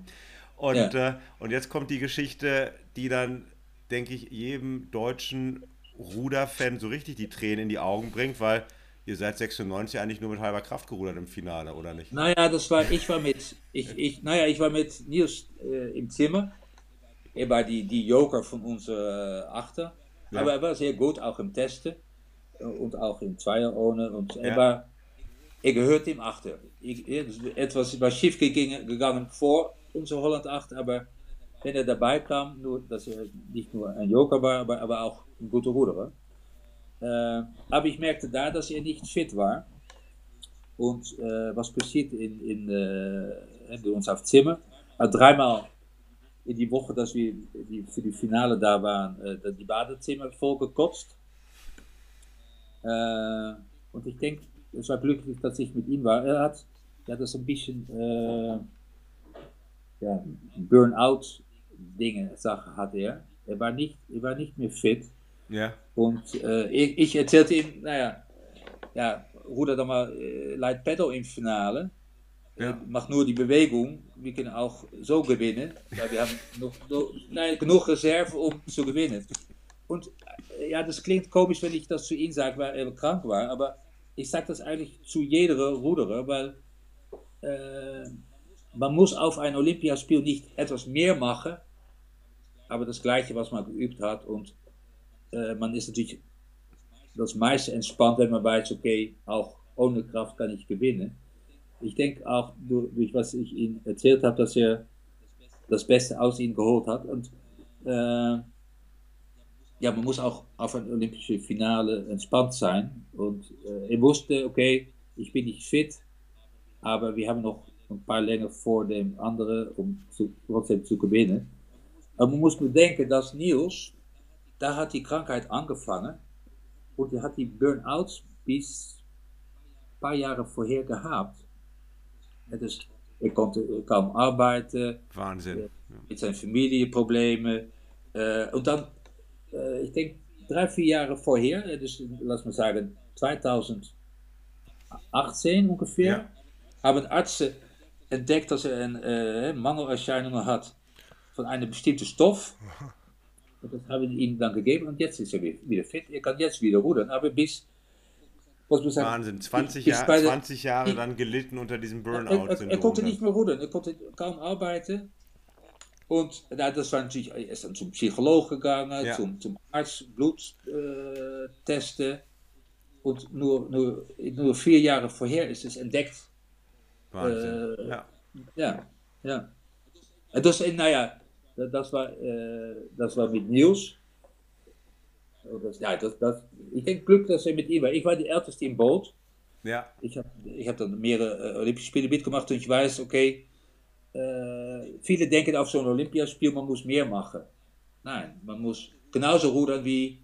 Und, äh, und jetzt kommt die Geschichte, die dann, denke ich, jedem deutschen Ruderfan so richtig die Tränen in die Augen bringt, weil ihr seid 96 eigentlich nur mit halber Kraft gerudert im Finale, oder nicht? Naja, das war, ich war mit, ich, ich, naja, ich war mit Nils äh, im Zimmer. Er war die, die Joker von unserer Achter. Ja. Aber er war sehr gut, auch im Testen äh, und auch im Zweier ohne. Und er ja. war, er gehört im Achter. Ich, etwas war schief gegangen, gegangen vor unser Holland 8, aber wenn er dabei kam, nur, dass er nicht nur ein Joker war, aber, aber auch ein guter Ruderer. Äh, aber ich merkte da, dass er nicht fit war. Und äh, was passiert in, in, äh, bei uns auf Zimmer? Also dreimal in die Woche, dass wir die, für die Finale da waren, äh, die Badezimmer vollgekotzt. Äh, und ich denke, es war glücklich, dass ich mit ihm war. Er hat ja, das ein bisschen äh, ja, Burnout-Dinge, Sache hat er. Er war nicht, er war nicht mehr fit. Ja. Und äh, ich, ich, erzählte ihm, naja, ja, ruder dann mal äh, Light Pedal im Finale. Ja. Äh, mach nur die Bewegung, wir können auch so gewinnen. Weil wir haben noch, noch nein, genug Reserve, um zu gewinnen. Und äh, ja, das klingt komisch, wenn ich das zu ihm sage, weil er krank war. Aber ich sage das eigentlich zu jeder Ruderer, weil äh, man muss auf ein Olympiaspiel nicht etwas mehr machen, aber das Gleiche, was man geübt hat. Und äh, man ist natürlich das meiste entspannt, wenn man weiß, okay, auch ohne Kraft kann ich gewinnen. Ich denke auch durch, was ich Ihnen erzählt habe, dass er das Beste aus ihm geholt hat. Und äh, ja, man muss auch auf ein olympisches Finale entspannt sein. Und äh, er wusste, okay, ich bin nicht fit, aber wir haben noch ein paar Längen vor dem anderen, um zu, trotzdem zu gewinnen. Aber man muss bedenken, dass Niels da hat die Krankheit angefangen und er hat die Burnout bis ein paar Jahre vorher gehabt. Dus er konnte kaum arbeiten. Wahnsinn. Mit seinen Familienproblemen. Äh, und dann, äh, ich denke, drei, vier Jahre vorher, dus lass mal sagen 2018 ungefähr, ja. haben Ärzte entdeckt, dass er eine äh, Mangelerscheinung hat von einem bestimmten Stoff. das habe ich ihm dann gegeben und jetzt ist er wieder fit. Er kann jetzt wieder rudern, aber bis. Sagen, Wahnsinn, 20, Jahr, 20 Jahre ich, dann gelitten unter diesem Burnout. Er, er, er, konnte nicht mehr rudern, er konnte kaum arbeiten. Und na, das war natürlich, er ist dann zum Psycholoog gegangen, ja. zum, zum Arzt, Blut äh, testen. Und nur, nur, nur vier Jahre vorher ist es entdeckt. Wahnsinn. Äh, ja. ja, ja. En dus, naja, das war, äh, das war mit Niels. Das, ja, das, das, ich denke Glück, dass er mit ihm war. Ich war der Älteste im Boot. Ja. Ich habe ich hab dann mehrere äh, Olympische Spiele mitgemacht und ich weiß, okay, äh, viele denken auf zo'n Olympiaspiel, man muss mehr machen. Nein, man muss genauso rudern wie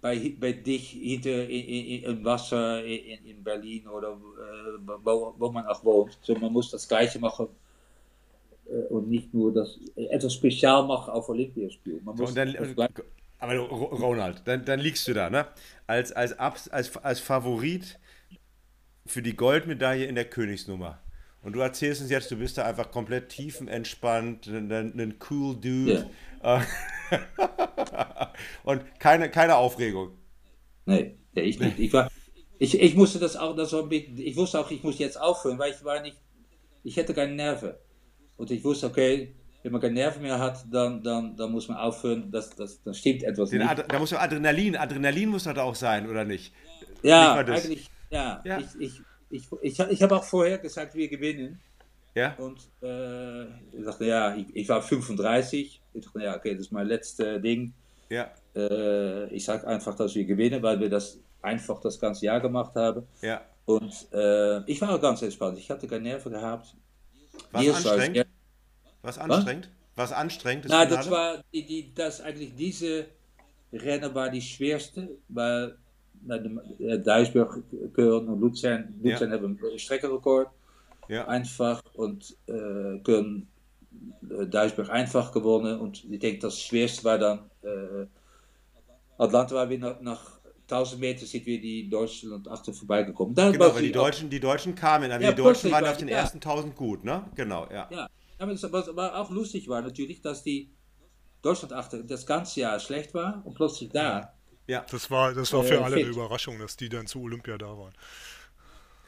bei, bei dich hinter in, in, in Wasser in, in Berlin oder äh, wo, wo man auch wohnt. So, man muss das Gleiche machen äh, und nicht nur das etwas spezial machen auf Olympiaspiel. Man muss dann, aber Ronald, dann, dann liegst du da, ne? Als, als, als, als Favorit für die Goldmedaille in der Königsnummer. Und du erzählst uns jetzt, du bist da einfach komplett tiefenentspannt, ein, ein cool Dude. Ja. und keine, keine Aufregung. Nee, ich nicht. Ich, war, ich, ich musste das auch, das war, ich wusste auch, ich muss jetzt aufhören, weil ich war nicht, ich hätte keine Nerven. Und ich wusste, okay, wenn man keine Nerven mehr hat, dann, dann, dann muss man aufhören, das, das, das stimmt etwas Den nicht. da muss ja Adrenalin, Adrenalin muss das auch sein, oder nicht? Ja, nicht eigentlich, ja. ja. Ich, ich, ich, ich, ich habe auch vorher gesagt, wir gewinnen. Ja. Und äh, ich dachte, ja, ich, ich war 35. Ich dachte, ja, okay, das ist mein letztes Ding. Ja. Äh, ich sage einfach, dass wir gewinnen, weil wir das einfach das ganze Jahr gemacht haben. Ja. Und äh, ich war auch ganz entspannt. Ich hatte keine Nerven gehabt. Was anstrengend? Was anstrengend? War es anstrengend? Na, das war die, die, das eigentlich diese Rennen war die schwerste, weil na, Duisburg, Köln und Luzern, Luzern ja. hebben een Streckenrekord. Ja. Einfach und äh, Köln, äh, Duisburg einfach gewonnen und ich denke, das schwerste war dann äh, Atlanta, war wir nach, nach 1000 Meter sind wir die Deutschen achter vorbeigekommen. Da genau, weil die Deutschen, die Deutschen kamen, aber ja, die Deutschen waren auf den ja. ersten 1000 gut, ne? Genau, ja. Ja, aber was aber auch lustig war natürlich, dass die Deutschland achter das ganze Jahr schlecht war und plötzlich da. Ja. Das war, das war für äh, alle fit. eine Überraschung, dass die dann zu Olympia da waren.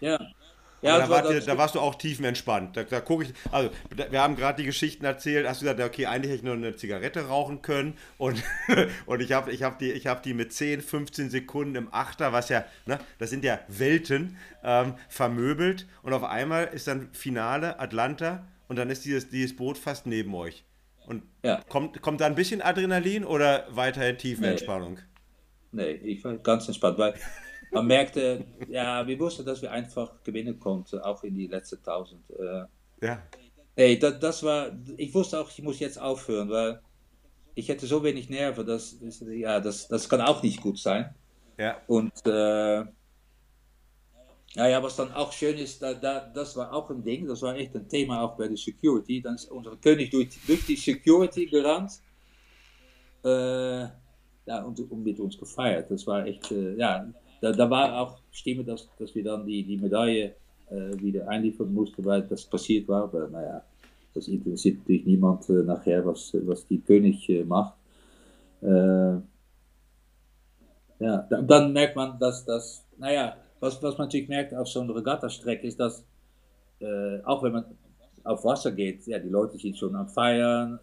Ja, ja, da, war, da, warst du auch tiefenentspannt. Da, da gucke ich, also wir haben gerade die Geschichten erzählt, hast du gesagt, okay, eigentlich hätte ich nur eine Zigarette rauchen können und, und ich habe ich hab die, hab die mit 10, 15 Sekunden im Achter, was ja, ne, das sind ja Welten, ähm, vermöbelt und auf einmal ist dann Finale Atlanta und dann ist dieses, dieses Boot fast neben euch. Und ja. kommt, kommt da ein bisschen Adrenalin oder weiterhin Tiefenentspannung? Nee, nee ich war ganz entspannt, weil man merkte, ja, wir wussten, dass wir einfach gewinnen konnten, auch in die letzten 1000. Äh, ja. Nee, das, das war, ich wusste auch, ich muss jetzt aufhören, weil ich hätte so wenig Nerven, dass, das, ja, das, das kann auch nicht gut sein. Ja. Und äh, naja, was dann auch schön ist, da, da, das war auch ein Ding, das war echt ein Thema auch bei der Security. Dann ist unser König durch, durch die Security gerannt. Äh, ja, und, und mit uns gefeiert. Das war echt, äh, ja, da, da war auch Stimme, dass, dass wir dann die, die Medaille äh, wieder einliefern mussten, weil das passiert war. Aber naja, das interessiert natürlich niemand äh, nachher, was, was die König äh, macht. Äh, ja, dann merkt man, dass das, naja, was, was man natürlich merkt auf so einer Regatta-Strecke ist, dass äh, auch wenn man auf Wasser geht, ja, die Leute sind schon am Feiern,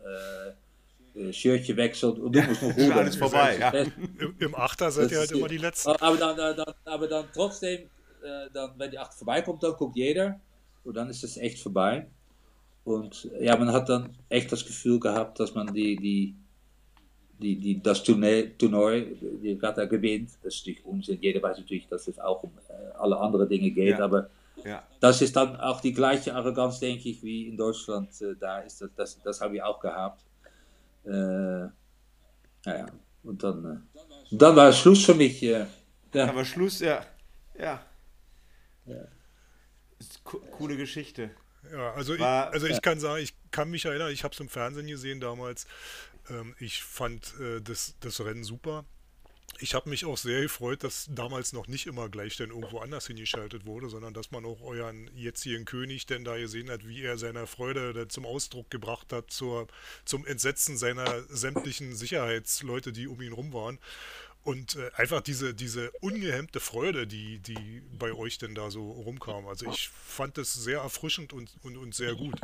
äh, Shirtje wechselt und du musst noch rudern. alles vorbei, ja. Im, Im Achter seid ihr halt immer die Letzten. Aber dann, dann, aber dann trotzdem, äh, dann, wenn die Achter vorbeikommt, dann guckt jeder und dann ist es echt vorbei. Und ja, man hat dann echt das Gefühl gehabt, dass man die, die, die, die, das Tournee, Tournoi, die Regatta gewinnt. Das ist natürlich Unsinn. Jeder weiß natürlich, dass es auch um äh, alle anderen Dinge geht, ja. aber ja. das ist dann auch die gleiche Arroganz, denke ich, wie in Deutschland äh, da ist. Das, das, das habe ich auch gehabt. Äh, naja, und dann, äh, dann war Schluss für mich. Äh, ja. Aber Schluss, ja. Ja. ja. Co coole Geschichte. Ja, also, war, ich, also ich kann sagen, ich kann mich erinnern, ich habe es im Fernsehen gesehen damals. Ähm, ich fand äh, das, das Rennen super ich habe mich auch sehr gefreut, dass damals noch nicht immer gleich dann irgendwo anders hingeschaltet wurde, sondern dass man auch euren jetzigen König denn da gesehen hat, wie er seine Freude zum Ausdruck gebracht hat, zur, zum Entsetzen seiner sämtlichen Sicherheitsleute, die um ihn rum waren. Und äh, einfach diese, diese ungehemmte Freude, die, die bei euch denn da so rumkam. Also ich fand das sehr erfrischend und, und, und sehr gut.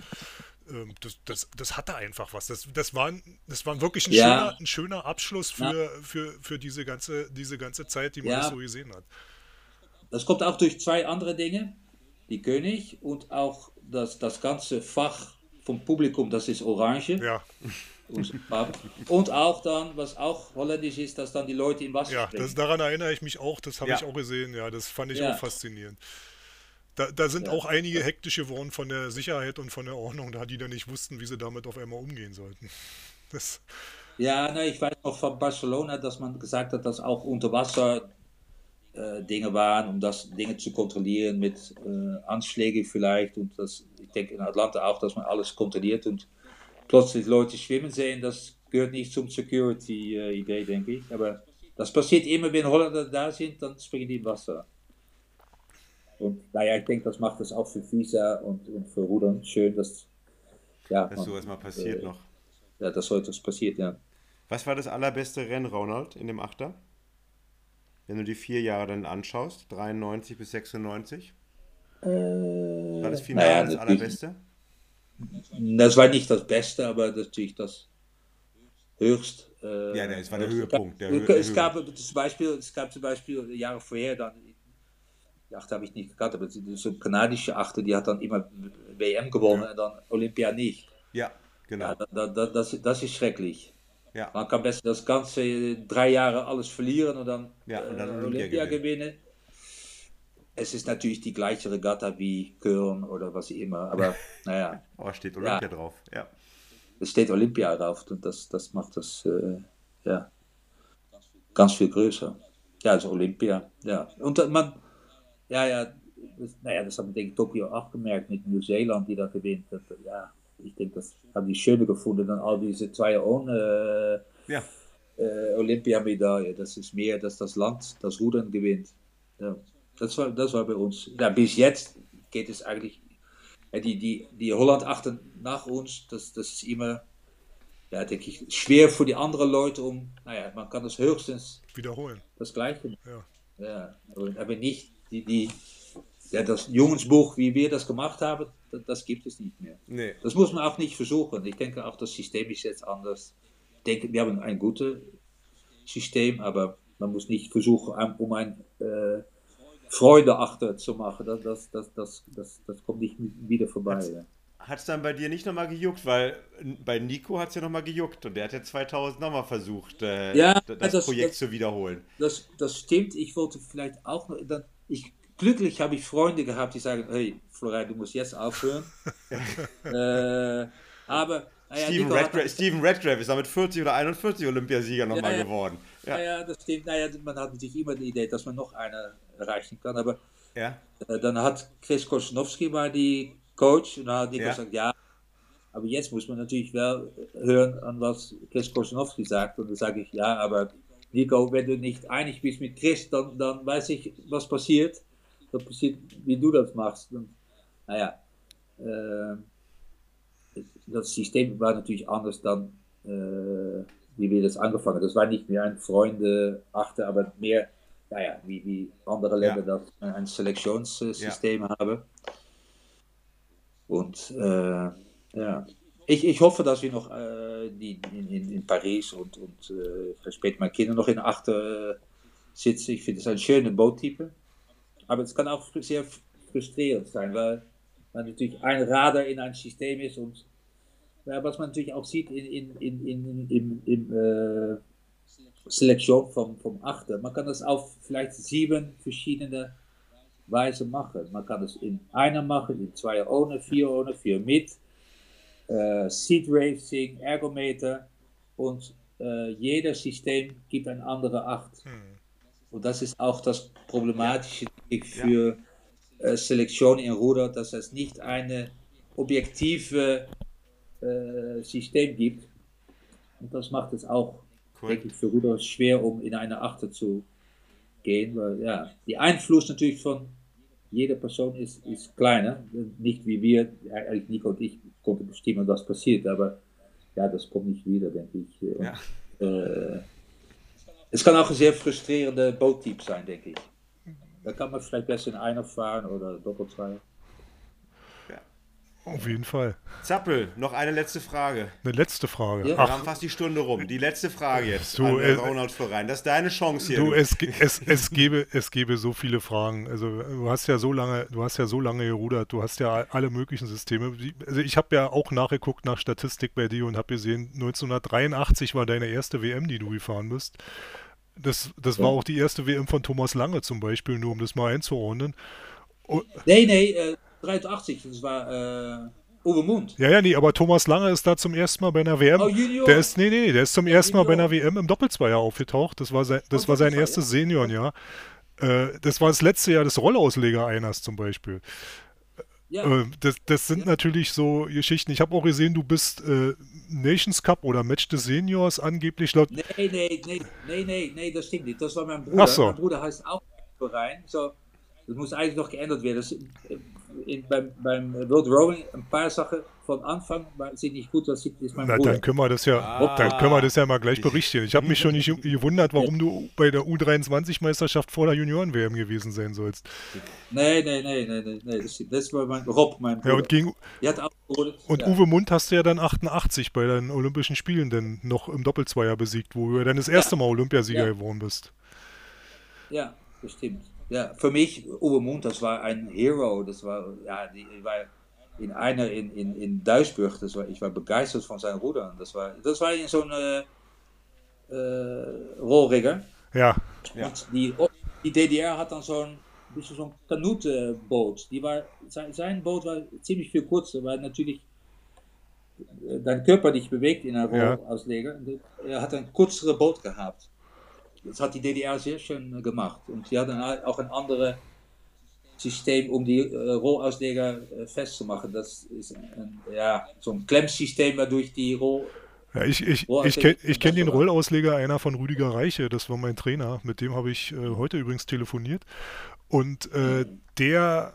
Ähm, das, das, das hatte einfach was. Das, das, war, das war wirklich ein, ja. schöner, ein schöner Abschluss für, ja. für, für diese, ganze, diese ganze Zeit, die man ja. so gesehen hat. Das kommt auch durch zwei andere Dinge. Die König und auch das, das ganze Fach vom Publikum, das ist Orange. Ja. Und, auch dann, was auch holländisch ist, dass dann die Leute im Wasser Ja, das, daran erinnere ich mich auch, das habe ich auch gesehen. Ja, das fand ich auch faszinierend. Da, da sind ja. auch einige hektisch geworden von der Sicherheit und von der Ordnung, da die dann nicht wussten, wie sie damit auf einmal umgehen sollten. Das ja, ne, ich weiß noch von Barcelona, dass man gesagt hat, dass auch unter Wasser äh, Dinge waren, um das Dinge zu kontrollieren mit äh, Anschlägen vielleicht. Und das, ich denke in Atlanta auch, dass man alles kontrolliert und plötzlich Leute schwimmen sehen, das gehört nicht zum Security-Idee, äh, denke ich. Aber das passiert immer, wenn Holländer da sind, dann springen die im Wasser. Und naja, ich denke, das macht es auch für Visa und, und für Rudern schön, dass, ja, dass man, sowas mal passiert äh, noch. Ja, dass heute was passiert, ja. Was war das allerbeste Rennen, Ronald, in dem Achter? Wenn du die vier Jahre dann anschaust, 93 bis 96? Äh, war das Finale naja, das allerbeste? Das war nicht das Beste, aber natürlich das höchst. Äh, ja, das war der Höhepunkt. Der es, gab, zum Beispiel, es gab zum Beispiel Jahre vorher dann die Achte habe ich nicht gekannt, aber so kanadische Achte, die hat dann immer WM gewonnen ja. und dann Olympia nicht. Ja, genau. Ja, da, da, das, das ist schrecklich. Ja. Man kann best das ganze drei Jahre alles verlieren und dann, ja, und dann äh, Olympia, Olympia gewinnen. gewinnen. Es ist natürlich die gleiche Regatta wie Köln oder was immer, aber naja. Aber steht Olympia drauf, ja. es steht Olympia drauf und das, das macht das äh, ja, ganz viel größer. Ja, also Olympia, ja. Und man, ja, ja, das, naja, das haben wir denk ich Tokio auch gemerkt mit Nieuw-Zeeland, die da gewinnt. Dat, ja, ich denke, das haben die schöner gefunden dann all diese zwei ohne äh, ja. äh, Olympiamedaille. Das ist mehr, dass das Land das Rudern gewinnt. Ja, das, war, das war bei uns. Ja, bis jetzt geht es eigentlich die, die, die Holland achter nach uns, das, das ist immer, ja, denke ich, schwer für die anderen Leute um, naja, man kann das höchstens wiederholen. Das Gleiche. Ja. ja aber, aber nicht die, die, ja, das Jungsbuch, wie wir das gemacht haben, das, das gibt es nicht mehr. Nee. Das muss man auch nicht versuchen. Ich denke auch, das System ist jetzt anders. Ich denke, wir haben ein gutes System, aber man muss nicht versuchen, um ein äh, Freude achter zu machen. Das, das, das, das, das, das kommt nicht wieder vorbei. Hat es dann bei dir nicht nochmal gejuckt? Weil bei Nico hat es ja nochmal gejuckt und der hat ja 2000 nochmal versucht, äh, ja, das, das, Projekt das, zu wiederholen. Das, das stimmt. Ich wollte vielleicht auch noch. Dann, ich, glücklich habe ich Freunde gehabt, die sagen: Hey, Florijn, du musst jetzt aufhören. äh, aber. Naja, Steven, Redgrave, Steven Redgrave ist damit 40 oder 41 Olympiasieger nochmal ja, ja. geworden. Ja. ja, das stimmt. Naja, man hat natürlich immer die Idee, dass man noch eine erreichen kann. Aber ja. äh, dann hat Chris Kosnowski war die Coach und dann hat die ja. gesagt, ja, aber jetzt muss man natürlich wel hören, an was Chris Kosnowski sagt. Und dann sage ich, ja, aber Nico, wenn du nicht einig bist mit Chris, dann, dann weiß ich, was passiert. Das passiert, wie du das machst. Und, naja, äh, das System war natürlich anders dann, äh, wie wir das angefangen haben. Das war nicht mehr ein Freunde achter, aber mehr naja, wie, wie andere Länder ja. das ein Selektionssystem ja. haben. Und äh, ja, ich, ich hoffe, dass wir noch äh, die, in, in, Paris und, und äh, später meine Kinder noch in Achter äh, sitzen. Ich finde es ein schöner Boottype. Aber es kann auch sehr frustrierend sein, weil man natürlich ein Radar in ein System ist und ja, was man natürlich auch sieht in, in, in, in, in, äh, Selektion vom, vom Achter. Man kann das auf vielleicht sieben verschiedene Weise machen. Man kann es in einer machen, in zwei ohne, vier ohne, vier mit, äh, Seed Racing, Ergometer und äh, jeder System gibt ein andere Acht. Hm. Und das ist auch das Problematische ja. für ja. äh, Selektion in Ruder, dass es nicht eine objektive äh, System gibt. Und das macht es auch cool. denke ich, für Rudolf schwer, um in eine Achter zu gehen, weil ja, die Einfluss natürlich von jeder Person ist, ist kleiner. Nicht wie wir, eigentlich Nico und ich konnten bestimmen, was passiert, aber ja, das kommt nicht wieder, denke ich. Ja. äh, es kann auch ein sehr frustrierender Boottyp sein, denke ich. Da kann man vielleicht besser in einer fahren oder Doppelzweier. Auf jeden Fall. Zappel, noch eine letzte Frage. Eine letzte Frage. Ja. Wir haben fast die Stunde rum. Die letzte Frage jetzt. Du, äh, Ronald Florein. Das ist deine Chance hier. Du, es, es, es, gäbe, es gäbe so viele Fragen. Also du hast ja so lange, du hast ja so lange gerudert, du hast ja alle möglichen Systeme. Also ich habe ja auch nachgeguckt nach Statistik bei dir und habe gesehen, 1983 war deine erste WM, die du gefahren bist. Das, das war auch die erste WM von Thomas Lange zum Beispiel, nur um das mal einzuordnen. Und, nee, nee, äh, 83, das war äh, Uwe Mund. Ja, ja, nee, aber Thomas Lange ist da zum ersten Mal bei einer WM. Oh, Junior. Der ist, nee, nee, der ist zum ja, ersten Mal bei einer WM im Doppelzweier aufgetaucht. Das war sein, das oh, war sein erstes ja. Seniorenjahr. Äh, das war das letzte Jahr des Rollausleger-Einers zum Beispiel. Ja. Äh, das, das sind ja. natürlich so Geschichten. Ich habe auch gesehen, du bist äh, Nations Cup oder Match des Seniors angeblich laut. Nee, nee, nee, nee, nee, nee, das stimmt nicht. Das war mein Bruder. Ach so. Mein Bruder heißt auch Verein. So, das muss eigentlich noch geändert werden. Das, in, beim, beim World Rowing ein paar Sachen von Anfang sind nicht gut, das ist mein Na, Bruder. Dann können wir das ja, ah, dann können wir das ja mal gleich berichten. Ich habe mich schon nicht gewundert, warum du bei der U23-Meisterschaft vor der Junioren-WM gewesen sein sollst. Nee, nee, nee, nee, nee, nee das, das war mein Rob, mein Bruder. Ja, und gegen, und ja. Uwe Mund hast du ja dann 88 bei den Olympischen Spielen dann noch im Doppelzweier besiegt, wo du ja dann das erste Mal Olympiasieger geworden bist. Ja, bestimmt ja, für mich, Uwe Mund, das war ein Hero. Das war, ja, die, war in einer in, in, in Duisburg, das war, ich war begeistert von seinen Rudern. Das war, das war in zo'n äh, äh, Rollrigger. Ja. Und die, die DDR hat dann zo'n bisschen so ein Kanutenboot. Die war, sein, sein Boot war ziemlich viel kurzer, weil natürlich dein Körper dich bewegt in einer Rollausleger. Ja. Er hat ein kürzeres Boot gehabt. Das hat die DDR sehr schön gemacht. Und die hatten auch ein anderes System, um die äh, Rohausleger äh, festzumachen. Das ist ein, ja, so ein Klemmsystem, durch die Roh. Ja, ich ich, ich kenne kenn den Rollausleger einer von Rüdiger Reiche, das war mein Trainer. Mit dem habe ich äh, heute übrigens telefoniert. Und äh, mhm. der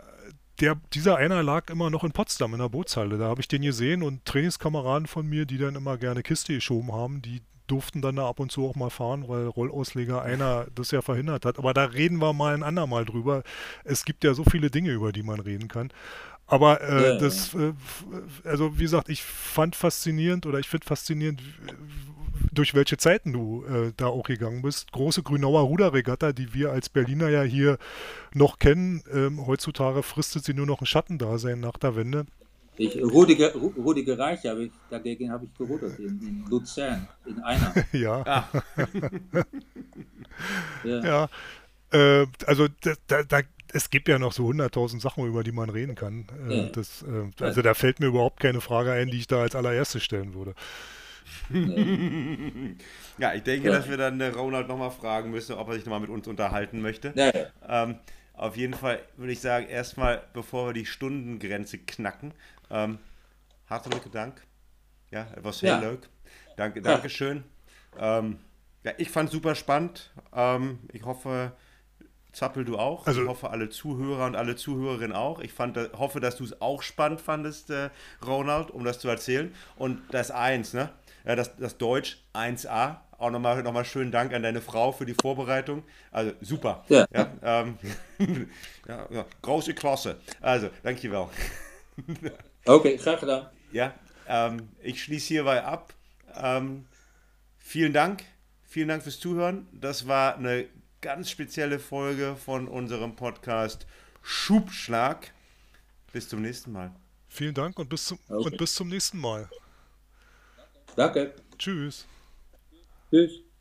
der, dieser einer lag immer noch in Potsdam in der Bootshalle. Da habe ich den gesehen und Trainingskameraden von mir, die dann immer gerne Kiste geschoben haben, die durften dann da ab und zu auch mal fahren, weil Rollausleger einer das ja verhindert hat. Aber da reden wir mal ein andermal drüber. Es gibt ja so viele Dinge, über die man reden kann. Aber äh, ja, das, äh, also wie gesagt, ich fand faszinierend oder ich finde faszinierend, durch welche Zeiten du äh, da auch gegangen bist. Große Grünauer Ruderregatta, die wir als Berliner ja hier noch kennen. Ähm, heutzutage fristet sie nur noch ein Schattendasein nach der Wende. Ich, Rudiger, Rudiger Reich, hab ich, dagegen habe ich gerudert in, in Luzern, in einer. ja. Ah. ja. ja. Äh, also da, da, da, es gibt ja noch so 100.000 Sachen, über die man reden kann. Äh, ja. das, äh, also da fällt mir überhaupt keine Frage ein, die ich da als allererstes stellen würde. ja, ich denke, dass wir dann äh, Ronald nochmal fragen müssen, ob er sich nochmal mit uns unterhalten möchte. Ähm, auf jeden Fall würde ich sagen, erstmal, bevor wir die Stundengrenze knacken, ähm, hartelijke Dank. Ja, het was heel ja. leuk. Danke, Dankeschön. Ja. Ähm, ja, ich fand es super spannend. Ähm, ich hoffe, Zappel, du auch. Also, ich hoffe, alle Zuhörer und alle Zuhörerinnen auch. Ich fand, hoffe, dass du es auch spannend fandest, äh, Ronald, um das zu erzählen. Und das Eins, ne? Ja, das, das Deutsch 1a. Auch nochmal noch mal schönen Dank an deine Frau für die Vorbereitung. Also super. Ja. ja, ähm, ja, ja große Klasse. Also, dankjewel. Okay, graag gedaan. Ja, ähm, ich schließe hierbei ab. Ähm, vielen Dank. Vielen Dank fürs Zuhören. Das war eine ganz spezielle Folge von unserem Podcast Schubschlag. Bis zum nächsten Mal. Vielen Dank und bis zum, okay. und bis zum nächsten Mal. Danke. Tschüss. Tschüss.